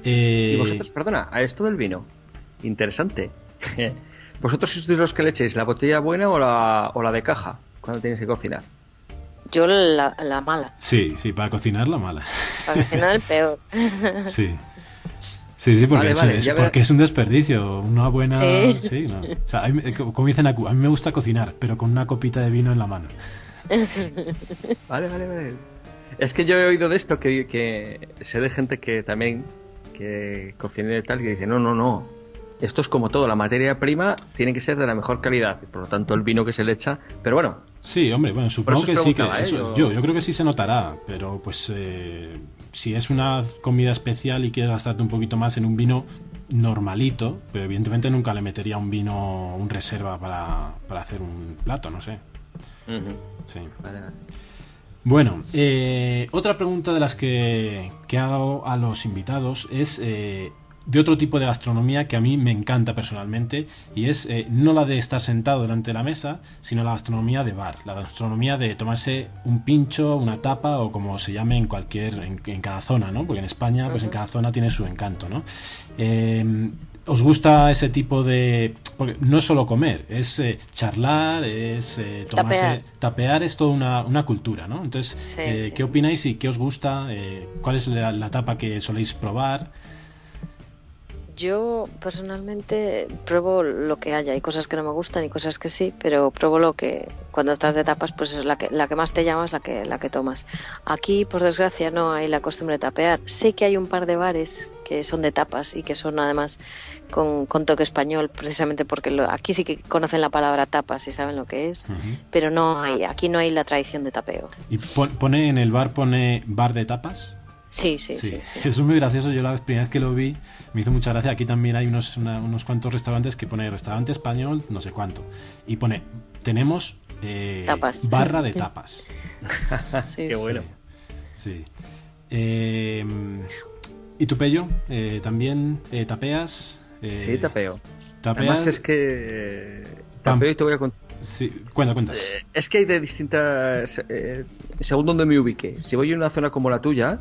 Y vosotros, perdona, a esto del vino, interesante. ¿Vosotros sois los que le echéis la botella buena o la, o la de caja cuando tienes que cocinar?
Yo la, la mala.
Sí, sí, para cocinar la mala.
Para cocinar el peor.
sí. Sí, sí, porque, es, porque es un desperdicio. Una buena. Sí. no. o sea, como dicen a mí me gusta cocinar, pero con una copita de vino en la mano.
vale, vale, vale. Es que yo he oído de esto que, que sé de gente que también que cocina y tal que dice: no, no, no. Esto es como todo, la materia prima tiene que ser de la mejor calidad, por lo tanto el vino que se le echa, pero bueno.
Sí, hombre, bueno, supongo que sí que ¿eh? yo... yo... creo que sí se notará, pero pues eh, si es una comida especial y quieres gastarte un poquito más en un vino normalito, pero evidentemente nunca le metería un vino, un reserva para, para hacer un plato, no sé. Sí. Bueno, eh, otra pregunta de las que, que, hago a los invitados es, eh, de otro tipo de gastronomía que a mí me encanta personalmente y es eh, no la de estar sentado delante de la mesa, sino la gastronomía de bar, la gastronomía de tomarse un pincho, una tapa o como se llame en cualquier, en, cada zona, ¿no? Porque en España, pues en cada zona tiene su encanto, ¿no? Eh, ¿Os gusta ese tipo de...? Porque no es solo comer, es eh, charlar, es tomarse... Tapear. tapear. es toda una, cultura, ¿no? Entonces, ¿qué opináis y qué os gusta? ¿Cuál es la, la, tapa que soléis probar?
Yo personalmente pruebo lo que haya. Hay cosas que no me gustan y cosas que sí, pero pruebo lo que cuando estás de tapas, pues es la que, la que más te llama es la que, la que tomas. Aquí, por desgracia, no hay la costumbre de tapear. Sé que hay un par de bares que son de tapas y que son además con, toque español, precisamente porque aquí sí que conocen la palabra tapas y saben lo que es, pero no hay, aquí no hay la tradición de tapeo.
¿Y pone en el bar, pone bar de tapas?
Sí, sí, sí,
Eso es muy gracioso. Yo la primera vez que lo vi me hizo mucha gracia. Aquí también hay unos, unos cuantos restaurantes que pone restaurante español, no sé cuánto. Y pone, tenemos eh, barra de tapas.
sí, Qué bueno.
Sí. Eh, ¿Y tu pello? Eh, ¿También tapeas?
sí, tapeo. Además es que... Tapeo y te voy a contar
Sí, cuenta, cuenta.
es que hay de distintas. según donde me ubique. Si voy a una zona como la tuya,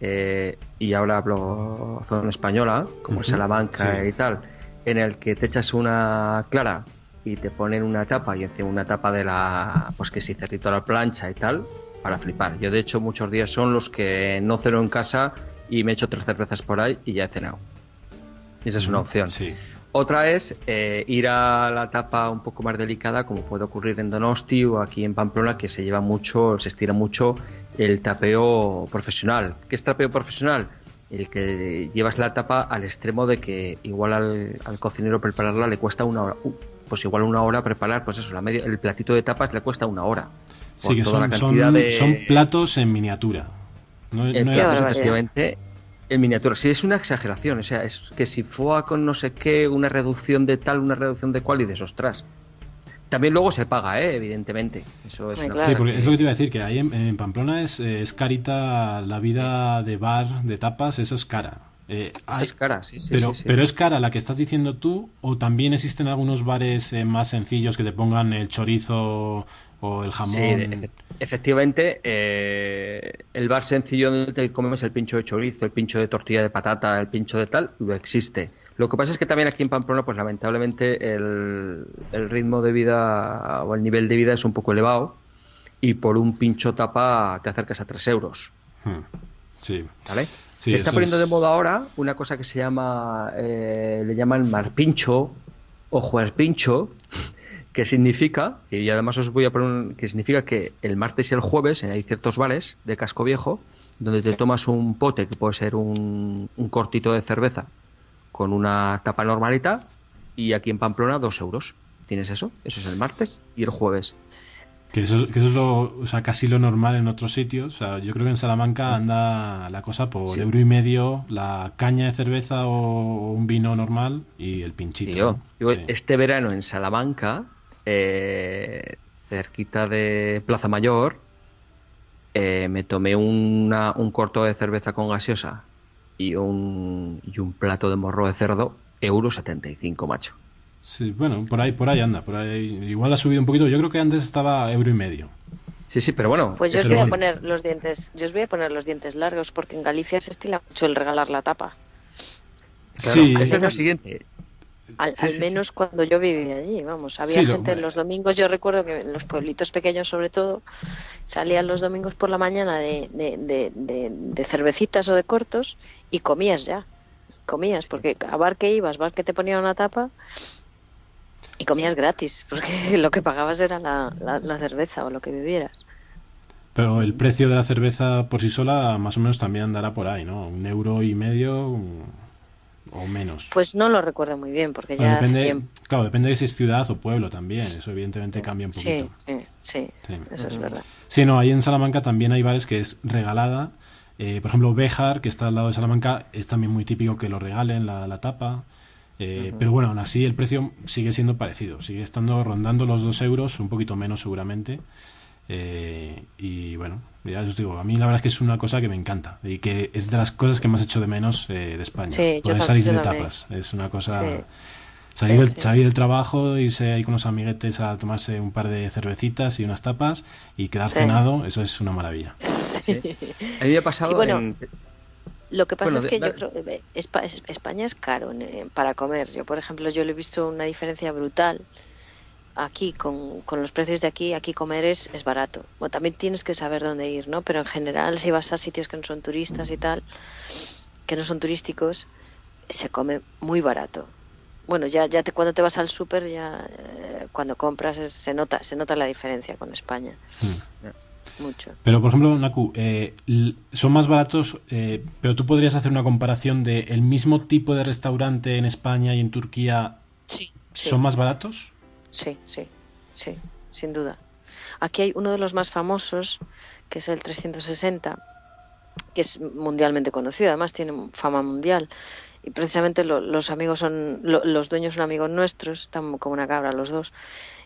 eh, y ahora hablo zona española, como Salamanca y tal, en el que te echas una clara y te ponen una tapa y encima una tapa de la, pues que si cerrito a la plancha y tal, para flipar. Yo de hecho muchos días son los que no ceno en casa y me echo tres cervezas por ahí y ya he cenado. esa es una opción. Otra es eh, ir a la tapa un poco más delicada, como puede ocurrir en Donosti o aquí en Pamplona, que se lleva mucho, se estira mucho el tapeo profesional. ¿Qué es tapeo profesional? El que llevas la tapa al extremo de que igual al, cocinero prepararla le cuesta una hora, uh, pues igual una hora preparar, pues eso, la media, el platito de tapas le cuesta una hora.
Sí, que son, son, platos en miniatura.
No, no efectivamente, en miniatura. Sí, es una exageración. O sea, es que si fue con no sé qué, una reducción de tal, una reducción de cual, y de ostras, también luego se paga, ¿eh? evidentemente. Eso es,
Sí, porque es lo que te iba a decir, que ahí en, Pamplona es, es, carita la vida de bar, de tapas, eso es cara.
Eh, es cara, sí, sí
pero,
sí,
pero es cara la que estás diciendo tú, o también existen algunos bares eh, más sencillos que te pongan el chorizo o el jamón. Sí,
efectivamente, eh, el bar sencillo donde te comes el pincho de chorizo, el pincho de tortilla de patata, el pincho de tal, lo existe. Lo que pasa es que también aquí en Pamplona, pues lamentablemente el, ritmo de vida o el nivel de vida es un poco elevado y por un pincho tapa te acercas a 3 euros. Hmm.
Sí.
¿Vale? se está poniendo de moda ahora una cosa que se llama, eh, le llaman marpincho o juerpincho, que significa, y además os voy a poner, que significa que el martes y el jueves hay ciertos bares de casco viejo donde te tomas un pote que puede ser un cortito de cerveza con una tapa normalita y aquí en Pamplona dos euros. ¿Tienes eso? Eso es el martes y el jueves.
Que eso, que eso es lo, o sea, casi lo normal en otros sitios. O sea, yo creo que en Salamanca anda la cosa por euro y medio la caña de cerveza o un vino normal y el pinchito.
Este verano en Salamanca, eh, cerquita de Plaza Mayor, eh, me tomé una, un corto de cerveza con gaseosa y un, y un plato de morro de cerdo, euro 75, macho.
Sí, bueno, por ahí, por ahí anda, por ahí. Igual ha subido un poquito. Yo creo que antes estaba euro y medio.
Sí, sí, pero bueno.
Pues yo os voy a poner los dientes, yo os voy a poner los dientes largos porque en Galicia se estila mucho el regalar la tapa.
sí, esa es la siguiente.
Al, menos cuando yo vivía allí, vamos, había gente en los domingos, yo recuerdo que en los pueblitos pequeños sobre todo, salían los domingos por la mañana de, de, cervecitas o de cortos y comías ya, comías, porque a bar que ibas, bar que te ponía una tapa y comías gratis, porque lo que pagabas era la, la cerveza o lo que vivieras.
Pero el precio de la cerveza por sí sola más o menos también andará por ahí, ¿no? Un euro y medio, o menos.
Pues no lo recuerdo muy bien, porque ya
depende,
hace tiempo.
Claro, depende de si es ciudad o pueblo también. Eso evidentemente cambia un poquito.
Sí, sí, sí, eso es verdad.
Sí, no, ahí en Salamanca también hay bares que es regalada. Eh, por ejemplo, Béjar, que está al lado de Salamanca, es también muy típico que lo regalen la, la tapa. Eh, pero bueno, aún así el precio sigue siendo parecido. Sigue estando rondando los dos euros, un poquito menos seguramente. Eh, y bueno, ya os digo, a mí la verdad es que es una cosa que me encanta y que es de las cosas que más hecho de menos eh, de España.
Sí,
Poder salir
yo
de
también.
tapas. Es una cosa.
Sí.
Salir,
Sí,
del,
sí.
salir del trabajo, irse ahí con los amiguetes a tomarse un par de cervecitas y unas tapas y quedar
Sí.
cenado, eso es una maravilla.
Sí.
A mí me ha pasado
Sí, bueno,
en...
Lo que pasa
Bueno,
es que yo creo que es- España es caro eh, para comer. Yo, por ejemplo, yo le he visto una diferencia brutal aquí con, con los precios de aquí. Aquí comer es, es barato. Bueno, también tienes que saber dónde ir, ¿no? Pero en general, si vas a sitios que no son turistas y tal, que no son turísticos, se come muy barato. Bueno, ya, ya te, cuando te vas al súper, ya eh, cuando compras es- se nota, se nota la diferencia con España.
Mm.
Mucho.
Pero, por ejemplo, Naku, eh, son más baratos, eh, pero tú podrías hacer una comparación de el mismo tipo de restaurante en España y en Turquía,
Sí. sí.
¿son más baratos?
Sí, sí, sí, sin duda. Aquí hay uno de los más famosos, que es el 360, que es mundialmente conocido, además tiene fama mundial. Y precisamente lo- los amigos son, lo- los dueños son amigos nuestros, están como una cabra los dos.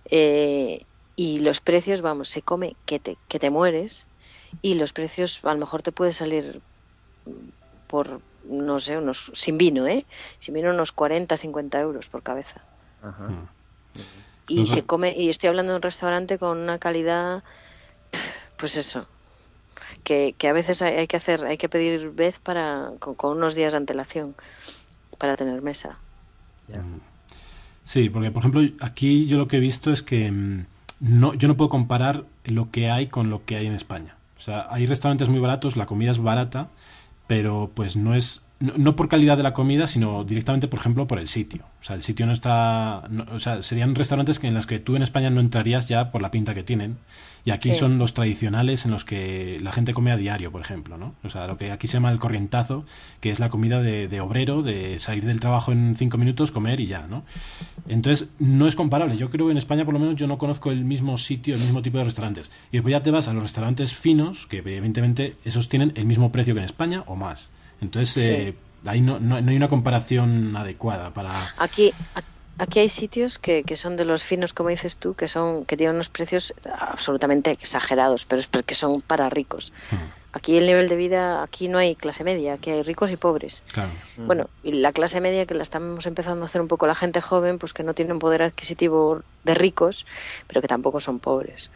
Eh, y los precios, vamos, se come que te, que te mueres. Y los precios a lo mejor te puede salir por, no sé, unos, sin vino, ¿eh? Sin vino unos 40, 50 euros por cabeza.
Ajá.
Mm.
Y se come, y estoy hablando de un restaurante con una calidad, pues eso, que, que a veces hay, hay que hacer, hay que pedir vez para, con, con unos días de antelación para tener mesa.
Sí, porque por ejemplo aquí yo lo que he visto es que mm, no, yo no puedo comparar lo que hay con lo que hay en España. O sea, hay restaurantes muy baratos, la comida es barata, pero pues no es no, no por calidad de la comida, sino directamente, por ejemplo, por el sitio. O sea, el sitio no está, no- o sea, serían restaurantes que en los que tú en España no entrarías ya por la pinta que tienen. Y aquí
Sí.
son los tradicionales en los que la gente come a diario, por ejemplo, ¿no? O sea, lo que aquí se llama el corrientazo, que es la comida de, de obrero, de salir del trabajo en cinco minutos, comer y ya, ¿no? Entonces, no es comparable. Yo creo que en España, por lo menos, yo no conozco el mismo sitio, el mismo tipo de restaurantes. Y después ya te vas a los restaurantes finos, que evidentemente esos tienen el mismo precio que en España o más. Entonces,
Sí.
eh, ahí no, no, no hay una comparación adecuada para...
Aquí, aquí hay sitios que, que son de los finos, como dices tú, que son, que tienen unos precios absolutamente exagerados, pero es porque son para ricos. Aquí el nivel de vida, aquí no hay clase media, aquí hay ricos y pobres.
Claro.
Bueno, y la clase media que la estamos empezando a hacer un poco la gente joven, pues que no tiene un poder adquisitivo de ricos, pero que tampoco son pobres.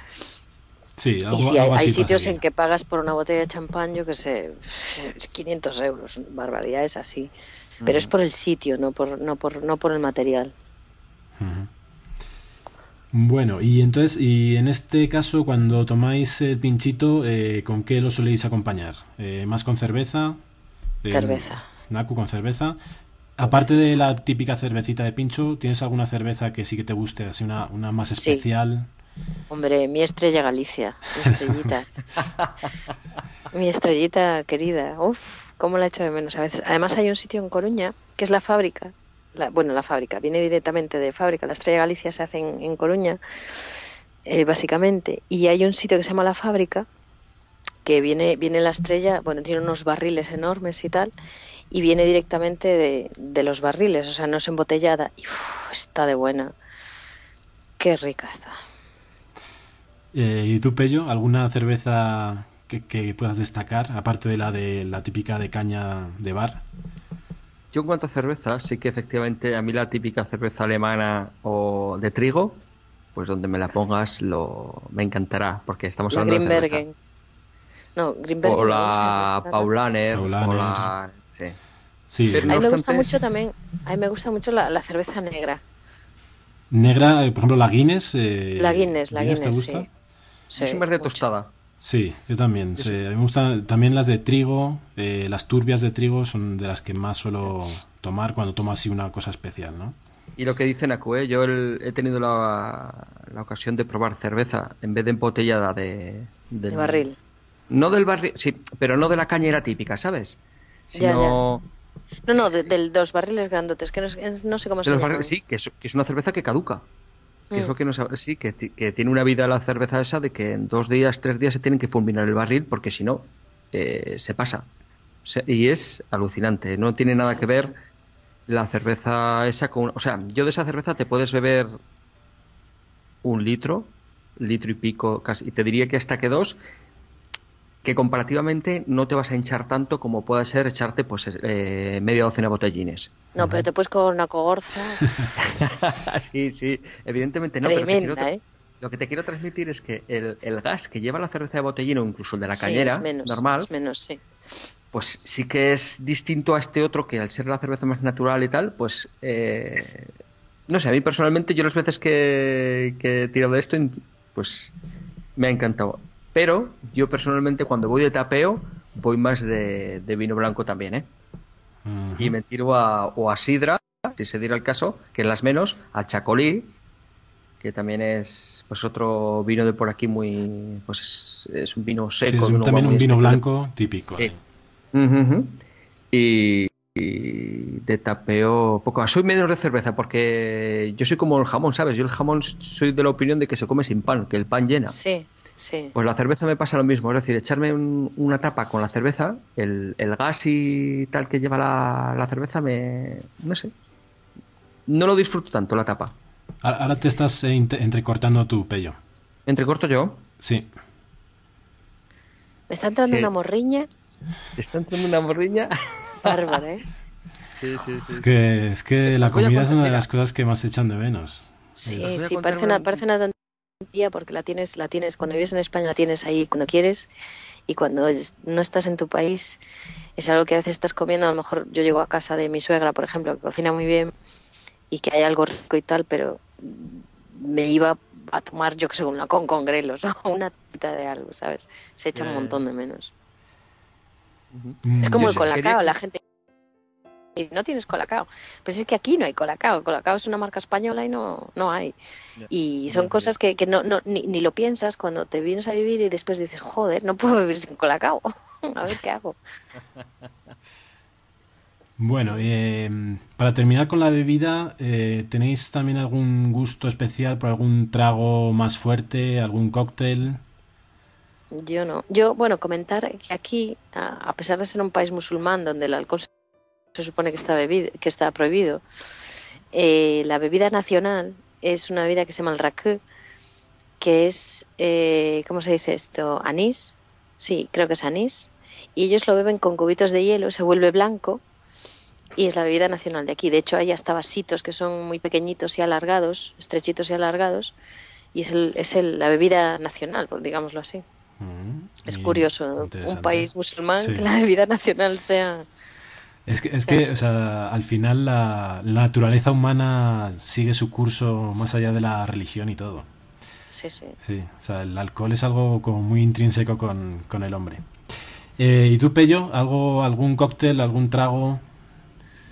Sí, algo,
y sí, hay,
algo
hay
así
sitios
pasaría.
en que pagas por una botella de champán, yo que sé, 500 euros, barbaridades así. Pero es por el sitio, no por, no por, no por el material.
Bueno, y entonces, y en este caso, cuando tomáis el pinchito, eh, ¿con qué lo soléis acompañar? Eh, ¿Más con cerveza? Eh,
Cerveza.
Naku con cerveza. Aparte de la típica cervecita de pincho, ¿tienes alguna cerveza que sí que te guste, así una, una más
Sí. Hombre, mi estrella Galicia, mi estrellita. mi estrellita querida. Uf, cómo la echo de menos a veces. Además hay un sitio en Coruña, que es la fábrica. La- bueno, la fábrica, viene directamente de fábrica. La estrella Galicia se hace en, en Coruña, eh, básicamente. Y hay un sitio que se llama la fábrica, que viene, viene la estrella, bueno, tiene unos barriles enormes y tal, y viene directamente de, de los barriles, o sea, no es embotellada. Y uf, está de buena. Qué rica está.
Eh, ¿Y tú, Pello, alguna cerveza que, que puedas destacar, aparte de la de la típica de caña de bar?
Yo en cuanto a cerveza, sí que efectivamente a mí la típica cerveza alemana o de trigo, pues donde me la pongas lo me encantará, porque estamos
La
hablando de cerveza.
No, Grimbergen.
O
no,
la
¿cómo se llama esta?
Paulaner,
Paulaner.
o la... Sí.
Sí,
Pero
A mí
no
me gusta mucho también, a mí me gusta mucho la, la cerveza negra.
negra, eh, por ejemplo, la Guinness. eh,
La Guinness, la Guinness,
¿te gusta?
sí. Sí,
Yo soy más de
mucho.
tostada.
Sí, yo también.
Yo
sí,
sí.
a mí me gustan también las de trigo, eh, las turbias de trigo son de las que más suelo tomar cuando tomo así una cosa especial, ¿no?
Y lo que dice Naku, ¿eh? yo el- he tenido la, la ocasión de probar cerveza en vez de embotellada de... del-
De barril.
No del barril, sí, pero no de la cañera típica, ¿sabes?
Ya,
Sino
No, no, de, de los barriles grandotes, que no, sé cómo
de
se
barriles, sí, que es, que es una cerveza que caduca. Que es
Mm.
lo que no sabe, sí, que, que tiene una vida la cerveza esa de que en dos días, tres días se tienen que fulminar el barril porque si no, eh, se pasa. Y es alucinante, no tiene nada que ver la cerveza esa con... O sea, yo de esa cerveza te puedes beber un litro litro y pico, casi, y te diría que hasta que dos, que comparativamente no te vas a hinchar tanto como puede ser echarte pues eh, media docena de botellines.
No, pero te puedes con una cogorza.
sí, sí, evidentemente no.
Tremenda,
pero
¿eh?
Lo que te quiero transmitir es que el, el, gas que lleva la cerveza de botellín o incluso el de la cañera,
es menos,
normal,
es menos, sí.
pues sí que es distinto a este otro que al ser la cerveza más natural y tal, pues eh, no sé, a mí personalmente yo las veces que, que he tirado de esto, pues me ha encantado. Pero yo personalmente cuando voy de tapeo voy más de, de vino blanco también, ¿eh? Y me tiro a, o a sidra, si se diera el caso, que en las menos, al chacolí, que también es pues otro vino de por aquí muy pues es, es un vino
Sí,
seco
es
de
un- también un vino blanco típico.
Sí.
eh.
Y de tapeo poco más. Soy menos de cerveza porque yo soy como el jamón, ¿sabes? Yo el jamón soy de la opinión de que se come sin pan, que el pan llena.
Sí, sí.
Pues la cerveza me pasa lo mismo, es decir, echarme un- una tapa con la cerveza, el, el gas y tal que lleva la, la cerveza me... no sé. No lo disfruto tanto la tapa.
Ahora te estás eh, entrecortando tu pello.
Entrecorto yo.
Sí.
Me está entrando
Sí.
una morriña
Está entrando una morriña.
bárbara, ¿eh?
Sí, sí,
Es que, es que la comida es una de las cosas que más echan de menos.
Sí, sí, parece
una-
parece una porque la tienes, la tienes, cuando vives en España la tienes ahí cuando quieres y cuando es- no estás en tu país es algo que a veces estás comiendo, a lo mejor yo llego a casa de mi suegra, por ejemplo, que cocina muy bien y que hay algo rico y tal, pero me iba a tomar, yo que sé, una con con grelos o una tita de algo, ¿sabes? Se echa un montón de menos. Es como
yo
el colacao,
quería-
la gente y no tienes colacao. Pues es que aquí no hay colacao. Colacao es una marca española y no, no hay. Y son cosas que, que no, no, ni, ni lo piensas cuando te vienes a vivir y después dices, joder, no puedo vivir sin colacao. a ver qué hago.
Bueno, eh, para terminar con la bebida, eh, ¿tenéis también algún gusto especial por algún trago más fuerte, algún cóctel?
Yo no. Yo, bueno, comentar que aquí, a, a pesar de ser un país musulmán donde el alcohol se, se supone que está, bebido, que está prohibido, eh, la bebida nacional es una bebida que se llama el raku, que es, eh, ¿cómo se dice esto? Anís. Sí, creo que es anís. Y ellos lo beben con cubitos de hielo, se vuelve blanco y es la bebida nacional de aquí. De hecho, hay hasta vasitos que son muy pequeñitos y alargados, estrechitos y alargados, y es, el, es el- la bebida nacional, por digámoslo así.
Mm,
Es curioso, un país musulmán
Sí.
que la bebida nacional sea...
Es que, es que o sea, al final la, la naturaleza humana sigue su curso más allá de la religión y todo.
Sí, sí.
Sí, o sea, el alcohol es algo como muy intrínseco con, con el hombre. Eh, ¿Y tú, Pello? ¿Algo, ¿Algún cóctel, algún trago?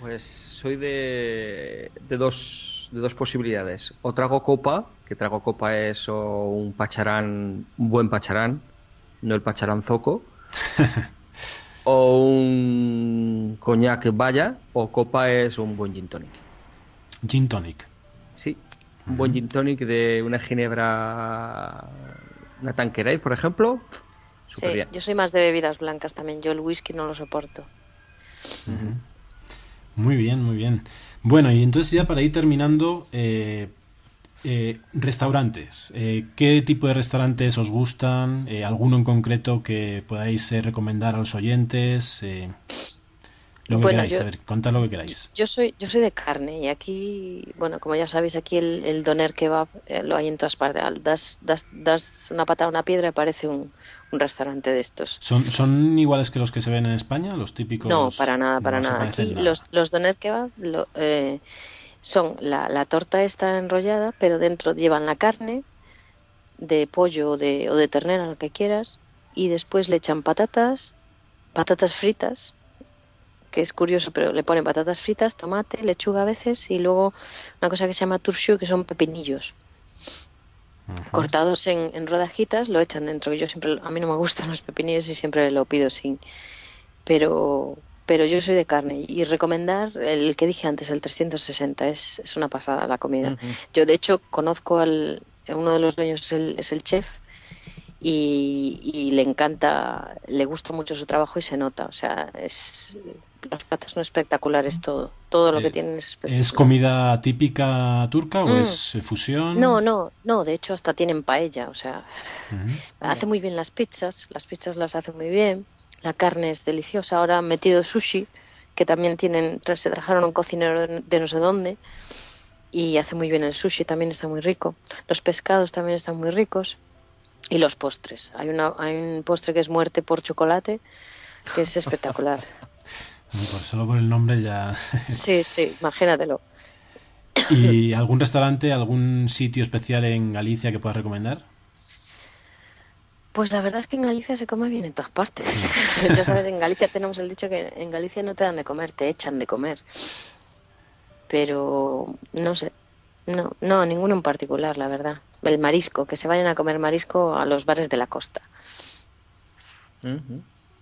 Pues soy de, de dos de dos posibilidades. O trago copa, que trago copa es o un pacharán, un buen pacharán, no el pacharán zoco. o un coñac vaya, o copa es un buen gin tonic.
Gin tonic.
Sí, un buen gin tonic de una ginebra, una tanqueray, por ejemplo.
Sí,
bien.
yo soy más de bebidas blancas también. Yo el whisky no lo soporto.
Muy bien, muy bien. Bueno, y entonces ya para ir terminando, eh, eh, restaurantes. Eh, ¿Qué tipo de restaurantes os gustan? Eh, ¿Alguno en concreto que podáis eh, recomendar a los oyentes? Eh, lo que
Bueno,
queráis,
yo-
a ver, contad lo que queráis.
Yo soy, yo soy de carne y aquí, bueno, como ya sabéis, aquí el, el doner kebab eh, lo hay en todas partes. Das, das, das una patada a una piedra y parece un, un restaurante de estos.
¿Son, ¿Son iguales que los que se ven en España? ¿Los típicos?
No, para nada, para
no
nada. Aquí
nada.
los, los doner lo- eh, son la, la torta esta enrollada, pero dentro llevan la carne de pollo o de, o de ternera, lo que quieras, y después le echan patatas, patatas fritas, que es curioso, pero le ponen patatas fritas, tomate, lechuga a veces, y luego una cosa que se llama turshú, que son pepinillos cortados en, en rodajitas, lo echan dentro. que Yo siempre, a mí no me gustan los pepinillos y siempre lo pido sin. Pero, pero yo soy de carne y recomendar el que dije antes, el 360, es, es una pasada la comida. Yo de hecho conozco al uno de los dueños es el, es el chef y, y le encanta, le gusta mucho su trabajo y se nota. O sea, es los platos son espectaculares todo. Todo lo que tienen es espectacular.
¿Es comida típica turca o
Mm.
es eh, fusión?
No, no, no, de hecho hasta tienen paella, o sea, hace muy bien las pizzas, las pizzas las hace muy bien, la carne es deliciosa, ahora han metido sushi, que también tienen, se trajeron un cocinero de, no sé dónde, y hace muy bien el sushi, también está muy rico. Los pescados también están muy ricos, y los postres. Hay, una, hay un postre que es muerte por chocolate, que es espectacular.
Por- solo por el nombre ya.
Sí, sí, imagínatelo.
¿Y algún restaurante, algún sitio especial en Galicia que puedas recomendar?
Pues la verdad es que en Galicia se come bien en todas partes. ya sabes, en Galicia tenemos el dicho que en Galicia no te dan de comer, te echan de comer. Pero no sé, no, no, ninguno en particular, la verdad. El marisco, que se vayan a comer marisco a los bares de la costa.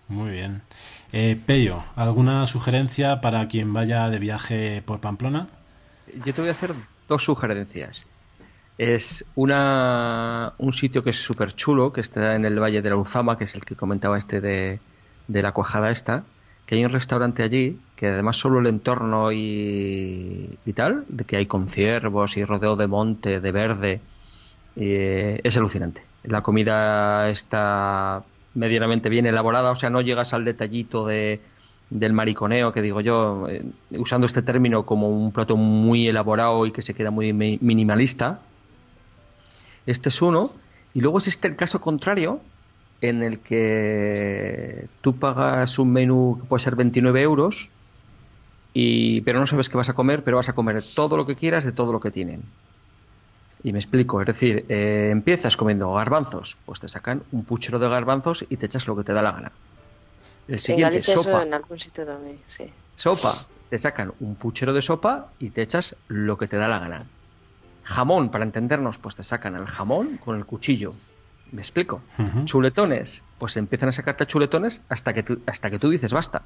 Muy bien. Eh, Pello, ¿alguna sugerencia para quien vaya de viaje por Pamplona?
Yo te voy a hacer dos sugerencias. Es una, un sitio que es súper chulo, que está en el Valle de la Uzama, que es el que comentaba este de, de la cuajada esta, que hay un restaurante allí, que además solo el entorno y, y tal, de que hay conciervos y rodeo de monte, de verde, eh, es alucinante. La comida está medianamente bien elaborada, o sea, no llegas al detallito de, del mariconeo, que digo yo, eh, usando este término como un plato muy elaborado y que se queda muy mi- minimalista. Este es uno. Y luego es este el caso contrario, en el que tú pagas un menú que puede ser 29 euros, y, pero no sabes qué vas a comer, pero vas a comer todo lo que quieras de todo lo que tienen. Y me explico, es decir, eh, empiezas comiendo garbanzos, pues te sacan un puchero de garbanzos y te echas lo que te da la gana. El
en
siguiente,
Galicia
sopa.
en algún sitio también, sí.
Sopa, te sacan un puchero de sopa y te echas lo que te da la gana. Jamón, para entendernos, pues te sacan el jamón con el cuchillo. ¿Me explico? Chuletones, pues empiezan a sacarte chuletones hasta que tú, hasta que tú dices basta.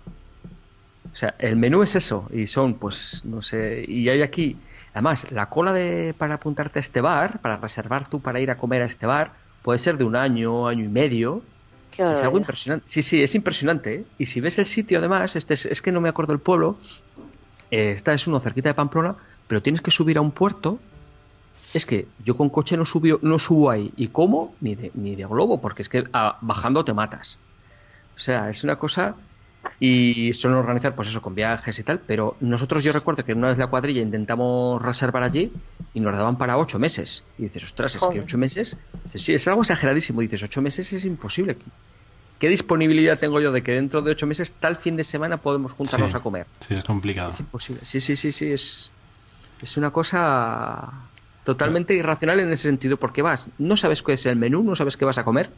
O sea, el menú es eso y son, pues, no sé, y hay aquí, además, la cola de para apuntarte a este bar, para reservar tú para ir a comer a este bar, puede ser de un año, año y medio,
Qué
es algo impresionante. Sí, sí, es impresionante. ¿eh? Y si ves el sitio, además, este es, es que no me acuerdo el pueblo. eh, esta es uno cerquita de Pamplona, pero tienes que subir a un puerto. Es que yo con coche no subo, no subo ahí. ¿Y cómo? Ni de, ni de globo, porque es que ah, bajando te matas. O sea, es una cosa. Y suelen organizar, pues eso, con viajes y tal. Pero nosotros, yo recuerdo que una vez la cuadrilla intentamos reservar allí y nos daban para ocho meses. Y dices, ostras, es que ocho meses. Sí, es algo exageradísimo. Dices, ocho meses es imposible. ¿Qué disponibilidad tengo yo de que dentro de ocho meses, tal fin de semana, podemos juntarnos
Sí.
a comer?
Sí, es complicado.
Es imposible. Sí, sí, sí, sí. Es, es una cosa totalmente irracional en ese sentido, porque vas, no sabes qué es el menú, no sabes qué vas a comer,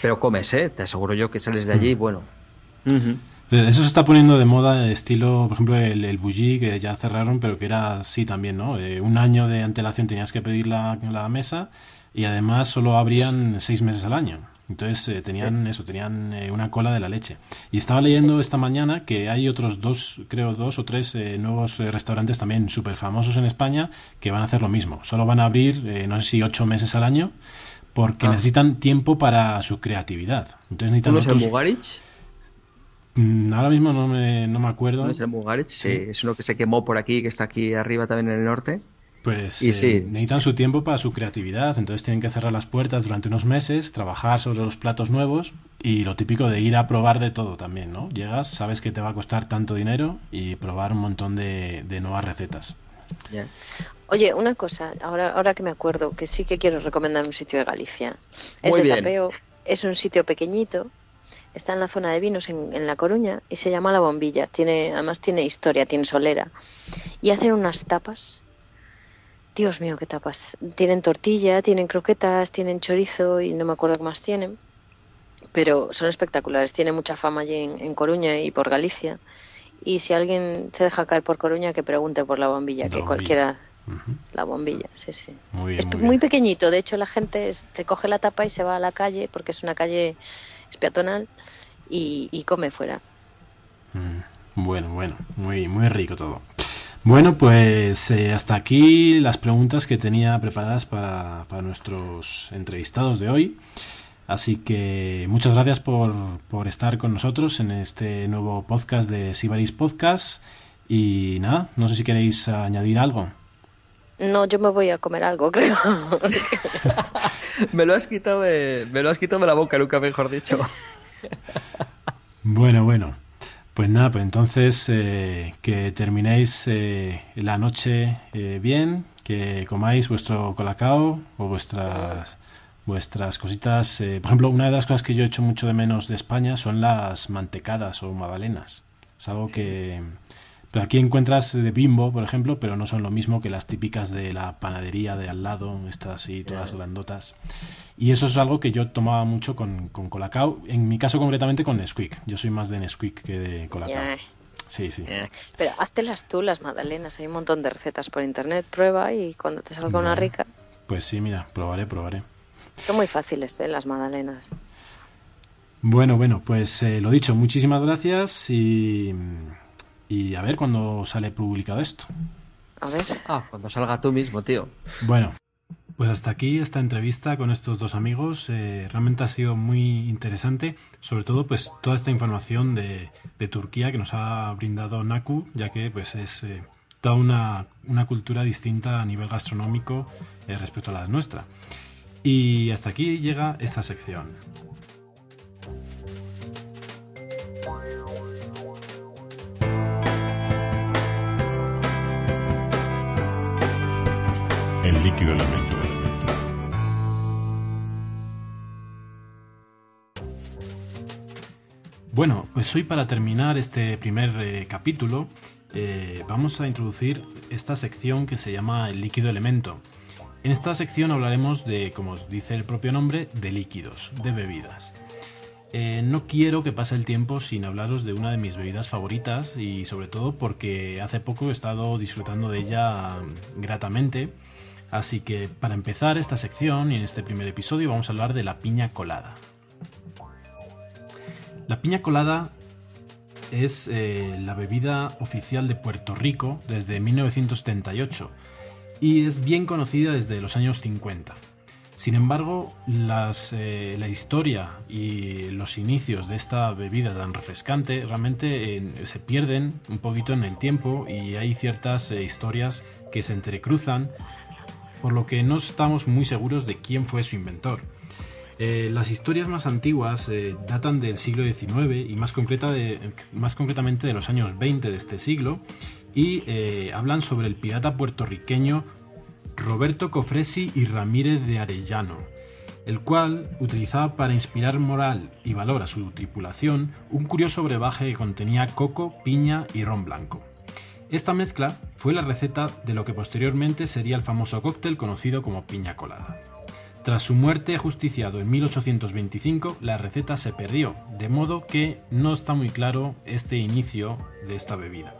pero comes, ¿eh? Te aseguro yo que sales de allí, bueno.
Eh, Eso se está poniendo de moda, estilo, por ejemplo, el, el bougie, que ya cerraron, pero que era así también, ¿no? Eh, un año de antelación tenías que pedir la, la mesa y además solo abrían seis meses al año. Entonces eh, tenían eso, tenían eh, una cola de la leche. Y estaba leyendo esta mañana que hay otros dos, creo dos o tres eh, nuevos eh, restaurantes también súper famosos en España que van a hacer lo mismo. Solo van a abrir, eh, no sé si ocho meses al año, porque
Ah.
necesitan tiempo para su creatividad. Entonces necesitan
¿Uno es el
otros-
Mugarich?
Mm, Ahora mismo no me, no me acuerdo.
¿Uno es el Mugarich? Sí,
Sí.
es uno que se quemó por aquí, que está aquí arriba también en el norte.
Pues
Y
eh,
sí,
necesitan
sí.
su tiempo para su creatividad, entonces tienen que cerrar las puertas durante unos meses, trabajar sobre los platos nuevos y lo típico de ir a probar de todo también, ¿no? Llegas, sabes que te va a costar tanto dinero y probar un montón de, de nuevas recetas.
Oye, una cosa, ahora, ahora que me acuerdo, que sí que quiero recomendar un sitio de Galicia. Es
Muy
de
bien.
tapeo, es un sitio pequeñito, está en la zona de vinos en, en La Coruña y se llama La Bombilla. Tiene, además tiene historia, tiene solera. Y hacen unas tapas. Dios mío, qué tapas. Tienen tortilla, tienen croquetas, tienen chorizo y no me acuerdo qué más tienen. Pero son espectaculares, tienen mucha fama allí en, en Coruña y por Galicia. Y si alguien se deja caer por Coruña, que pregunte por La Bombilla,
La
que
Bombilla.
cualquiera la bombilla, sí, sí.
Muy bien,
es
muy
pequeñito, de hecho la gente se coge la tapa y se va a la calle, porque es una calle peatonal, y, y come fuera.
Mm, Bueno, bueno, muy, muy rico todo. Bueno, pues eh, hasta aquí las preguntas que tenía preparadas para, para nuestros entrevistados de hoy. Así que muchas gracias por, por estar con nosotros en este nuevo podcast de Sibaris Podcast. Y nada, no sé si queréis añadir algo.
No, yo me voy a comer algo, creo.
me lo has quitado de, me lo has quitado de la boca, nunca mejor dicho.
bueno, bueno. Pues nada, pues entonces eh, que terminéis eh, la noche eh, bien, que comáis vuestro colacao o vuestras vuestras cositas. por ejemplo, una de las cosas que yo he hecho mucho de menos de España son las mantecadas o magdalenas. Es algo que aquí encuentras de bimbo, por ejemplo, pero no son lo mismo que las típicas de la panadería de al lado, estas así, todas grandotas. Y eso es algo que yo tomaba mucho con, con Colacao, en mi caso concretamente con Nesquik. Yo soy más de Nesquik que de Colacao. Sí, sí.
Pero háztelas tú, las magdalenas. Hay un montón de recetas por internet. Prueba y cuando te salga una rica.
Pues sí, mira, probaré, probaré.
Son muy fáciles, ¿eh? Las magdalenas.
Bueno, bueno, pues eh, lo dicho, muchísimas gracias y y a ver cuándo sale publicado esto.
A ver.
Ah, cuando salga tú mismo, tío.
Bueno, pues hasta aquí esta entrevista con estos dos amigos. Eh, realmente ha sido muy interesante, sobre todo pues toda esta información de, de Turquía que nos ha brindado Naku, ya que pues es eh, toda una, una, cultura distinta a nivel gastronómico eh, respecto a la nuestra. Y hasta aquí llega esta sección.
Líquido elemento.
Bueno, pues hoy para terminar este primer eh, capítulo eh, vamos a introducir esta sección que se llama el líquido elemento. En esta sección hablaremos de, como dice el propio nombre, de líquidos, de bebidas. Eh, no quiero que pase el tiempo sin hablaros de una de mis bebidas favoritas y sobre todo porque hace poco he estado disfrutando de ella gratamente Así que para empezar esta sección y en este primer episodio vamos a hablar de la piña colada. La piña colada es eh, la bebida oficial de Puerto Rico desde 1978 y es bien conocida desde los años 50. Sin embargo, eh, la historia y los inicios de esta bebida tan refrescante realmente eh, se pierden un poquito en el tiempo y hay ciertas historias que se entrecruzan por lo que no estamos muy seguros de quién fue su inventor. Eh, las historias más antiguas eh, datan del siglo XIX y más, concreta más, concretamente de los años 20 de este siglo y eh, hablan sobre el pirata puertorriqueño Roberto Cofresi y Ramírez de Arellano, el cual utilizaba para inspirar moral y valor a su tripulación un curioso brebaje que contenía coco, piña y ron blanco. Esta mezcla fue la receta de lo que posteriormente sería el famoso cóctel conocido como piña colada. Tras su muerte justiciado en 1825, la receta se perdió, de modo que no está muy claro este inicio de esta bebida.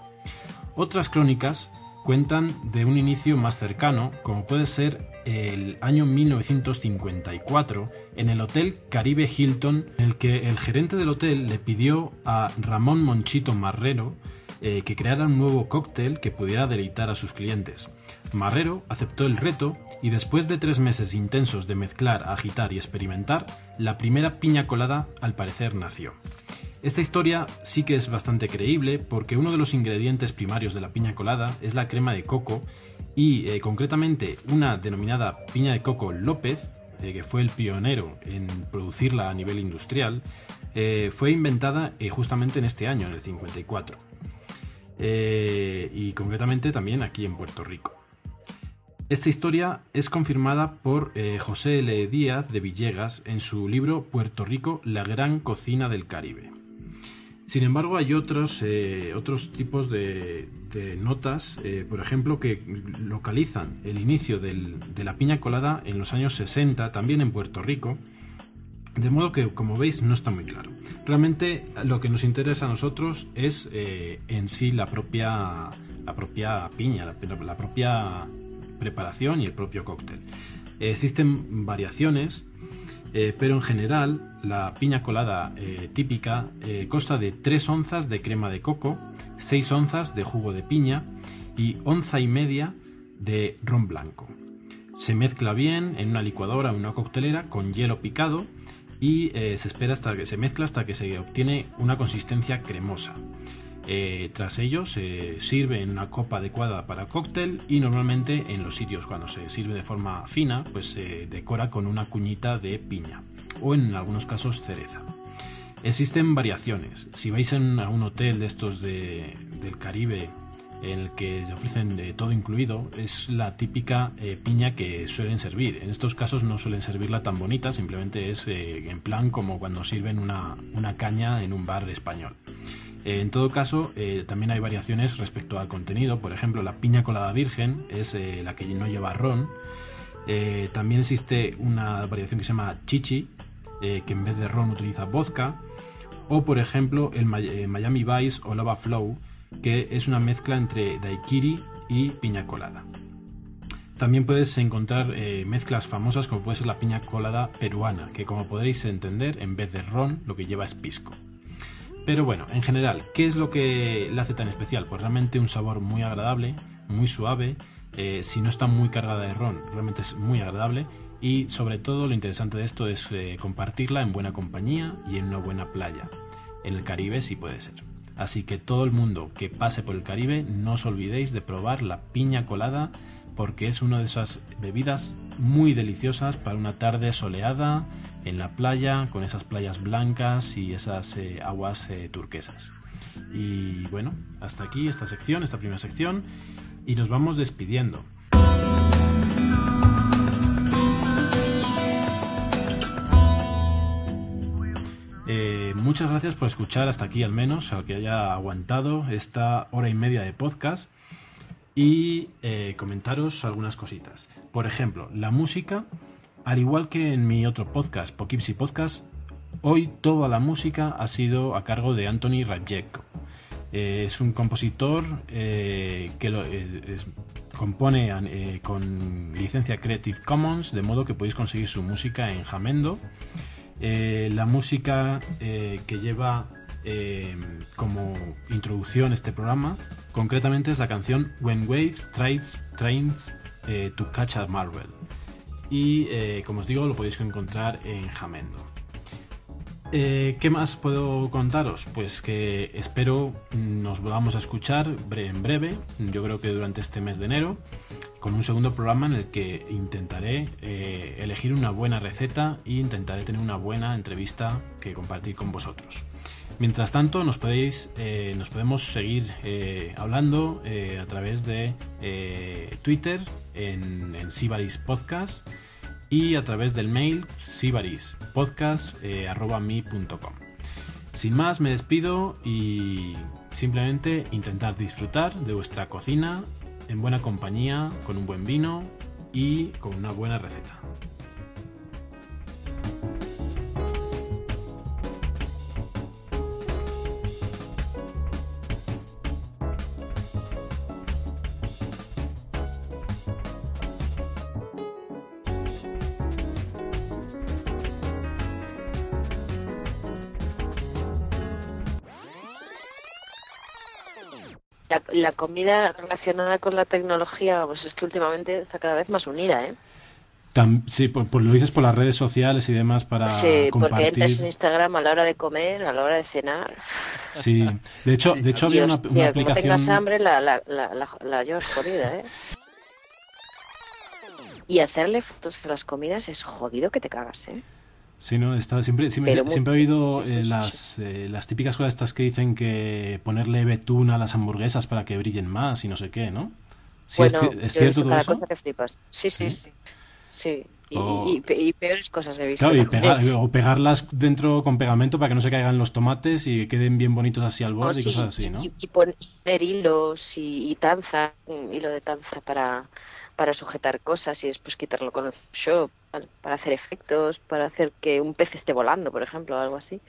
Otras crónicas cuentan de un inicio más cercano, como puede ser el año 1954, en el Hotel Caribe Hilton, en el que el gerente del hotel le pidió a Ramón Monchito Marrero eh, que creara un nuevo cóctel que pudiera deleitar a sus clientes. Marrero aceptó el reto y después de tres meses intensos de mezclar, agitar y experimentar, la primera piña colada al parecer nació. Esta historia sí que es bastante creíble porque uno de los ingredientes primarios de la piña colada es la crema de coco y eh, concretamente una denominada piña de coco López, eh, que fue el pionero en producirla a nivel industrial, fue inventada justamente en este año, en el 54. Eh, y concretamente también aquí en Puerto Rico. Esta historia es confirmada por eh, José L. Díaz de Villegas en su libro Puerto Rico, la gran cocina del Caribe. Sin embargo, hay otros, eh, otros tipos de, notas, por ejemplo, que localizan el inicio de la piña colada en los años 60, también en Puerto Rico, de modo que, como veis, no está muy claro. Realmente lo que nos interesa a nosotros es eh, en sí la propia, la propia piña, la, propia preparación y el propio cóctel. existen variaciones, eh, pero en general la piña colada eh, típica consta de 3 onzas de crema de coco, 6 onzas de jugo de piña y onza y media de ron blanco. Se mezcla bien en una licuadora o una coctelera con hielo picado y eh, se espera hasta que se mezcla hasta que se obtiene una consistencia cremosa. Eh, tras ello se sirve en una copa adecuada para cóctel y normalmente en los sitios cuando se sirve de forma fina pues se decora con una cuñita de piña o en algunos casos cereza. Existen variaciones. Si vais a un hotel de estos del Caribe en el que se ofrecen de todo incluido, es la típica eh, piña que suelen servir. En estos casos no suelen servirla tan bonita, simplemente es eh, en plan como cuando sirven una, caña en un bar español. Eh, en todo caso, también hay variaciones respecto al contenido. Por ejemplo, la piña colada virgen es la que no lleva ron. también existe una variación que se llama chichi, que en vez de ron utiliza vodka. O por ejemplo, el Miami Vice o Lava Flow, que es una mezcla entre daiquiri y piña colada. También puedes encontrar eh, mezclas famosas como puede ser la piña colada peruana, que como podréis entender, en vez de ron, lo que lleva es pisco. Pero bueno, en general, ¿qué es lo que la hace tan especial? Pues realmente un sabor muy agradable, muy suave, eh, si no está muy cargada de ron, realmente es muy agradable y sobre todo lo interesante de esto es eh, compartirla en buena compañía y en una buena playa. En el Caribe sí puede ser. Así que todo el mundo que pase por el Caribe, no os olvidéis de probar la piña colada porque es una de esas bebidas muy deliciosas para una tarde soleada en la playa con esas playas blancas y esas eh, aguas eh, turquesas. Y bueno, hasta aquí esta sección, esta primera sección y nos vamos despidiendo. Muchas gracias por escuchar hasta aquí al menos, al que haya aguantado esta hora y media de podcast y eh, comentaros algunas cositas. Por ejemplo, la música, al igual que en mi otro podcast, Poughkeepsie Podcast, hoy toda la música ha sido a cargo de Anthony Radjek. Eh, es un compositor eh, que lo, compone con licencia Creative Commons, de modo que podéis conseguir su música en Jamendo eh, la música eh, que lleva eh, como introducción este programa, concretamente es la canción When Waves Trains, trains to Catch a Marvel. Y como os digo, lo podéis encontrar en Jamendo. ¿Qué más puedo contaros? Pues que espero nos volvamos a escuchar en breve, yo creo que durante este mes de enero con un segundo programa en el que intentaré eh, elegir una buena receta e intentaré tener una buena entrevista que compartir con vosotros. Mientras tanto, nos, podéis, eh, nos podemos seguir eh, hablando a través de Twitter en, en Sibaris Podcast y a través del mail sibarispodcast.com. Sin más, me despido y simplemente intentar disfrutar de vuestra cocina en buena compañía, con un buen vino y con una buena receta.
La, comida relacionada con la tecnología, pues es que últimamente está cada vez más unida, ¿eh?
sí, por, lo dices por las redes sociales y demás para sí, porque
entras en Instagram a la hora de comer, a la hora de cenar.
Sí, de hecho, de hecho había una, aplicación. Como
tengas hambre, la, la, la, la, llevas jodida, ¿eh? Y hacerle fotos a las comidas es jodido que te cagas, ¿eh?
Sí, no, está, siempre, siempre, siempre he oído eh, las, eh, las típicas cosas estas que dicen que ponerle betún a las hamburguesas para que brillen más y no sé qué, ¿no?
Sí, es, cierto todo eso. Cosa que flipas. Sí, sí, sí. sí. Y, peores cosas he visto.
Claro, o pegarlas dentro con pegamento para que no se caigan los tomates y queden bien bonitos así al borde y cosas así, ¿no?
Y, poner hilos y, tanza, hilo de tanza para, para sujetar cosas y después quitarlo con el Photoshop para hacer efectos, para hacer que un pez esté volando, por ejemplo, o algo así.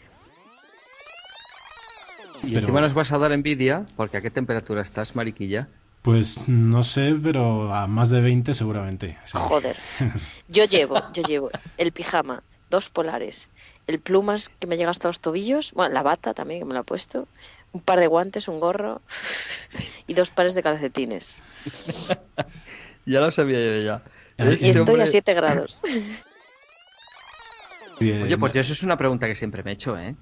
Y encima nos vas a dar envidia, porque ¿a qué temperatura estás, Mariquilla?
Pues no sé, pero a más de 20 seguramente.
Joder. Yo llevo, yo llevo el pijama, dos polares, el plumas que me llega hasta los tobillos, bueno, la bata también que me lo he puesto, un par de guantes, un gorro y dos pares de calcetines.
ya lo sabía yo ya.
Y estoy a 7 grados.
Oye, pues yo eso es una pregunta que siempre me he hecho, ¿eh?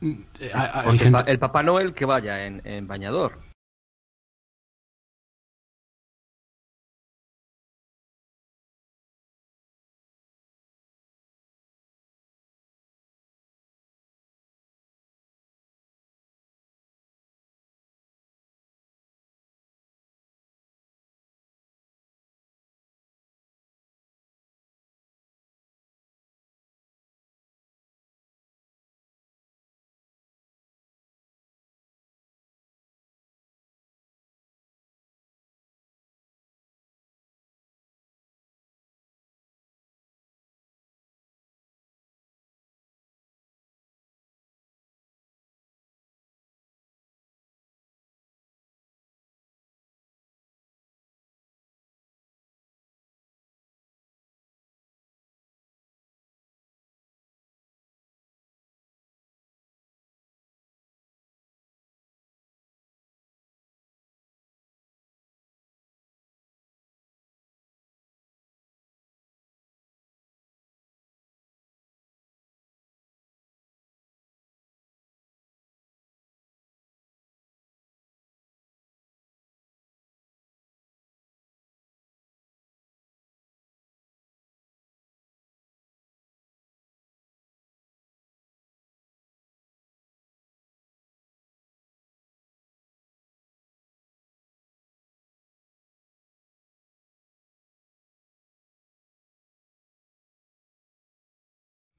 Mm, eh, hay- hay
Porque
gente-
el, pa- el Papá Noel que vaya en, en bañador.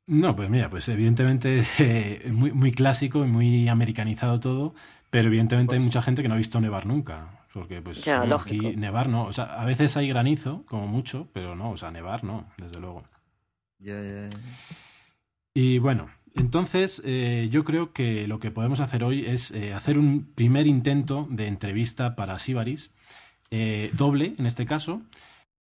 No, pues mira, pues evidentemente eh, muy, muy clásico y muy americanizado todo, pero evidentemente hay mucha gente que no ha visto nevar nunca. Porque pues
Ya,
aquí
lógico.
nevar no, o sea, a veces hay granizo, como mucho, pero no, o sea, nevar no, desde luego.
Ya, ya, ya.
Y bueno, entonces eh, yo creo que lo que podemos hacer hoy es eh, hacer un primer intento de entrevista para Sibaris, eh, doble en este caso,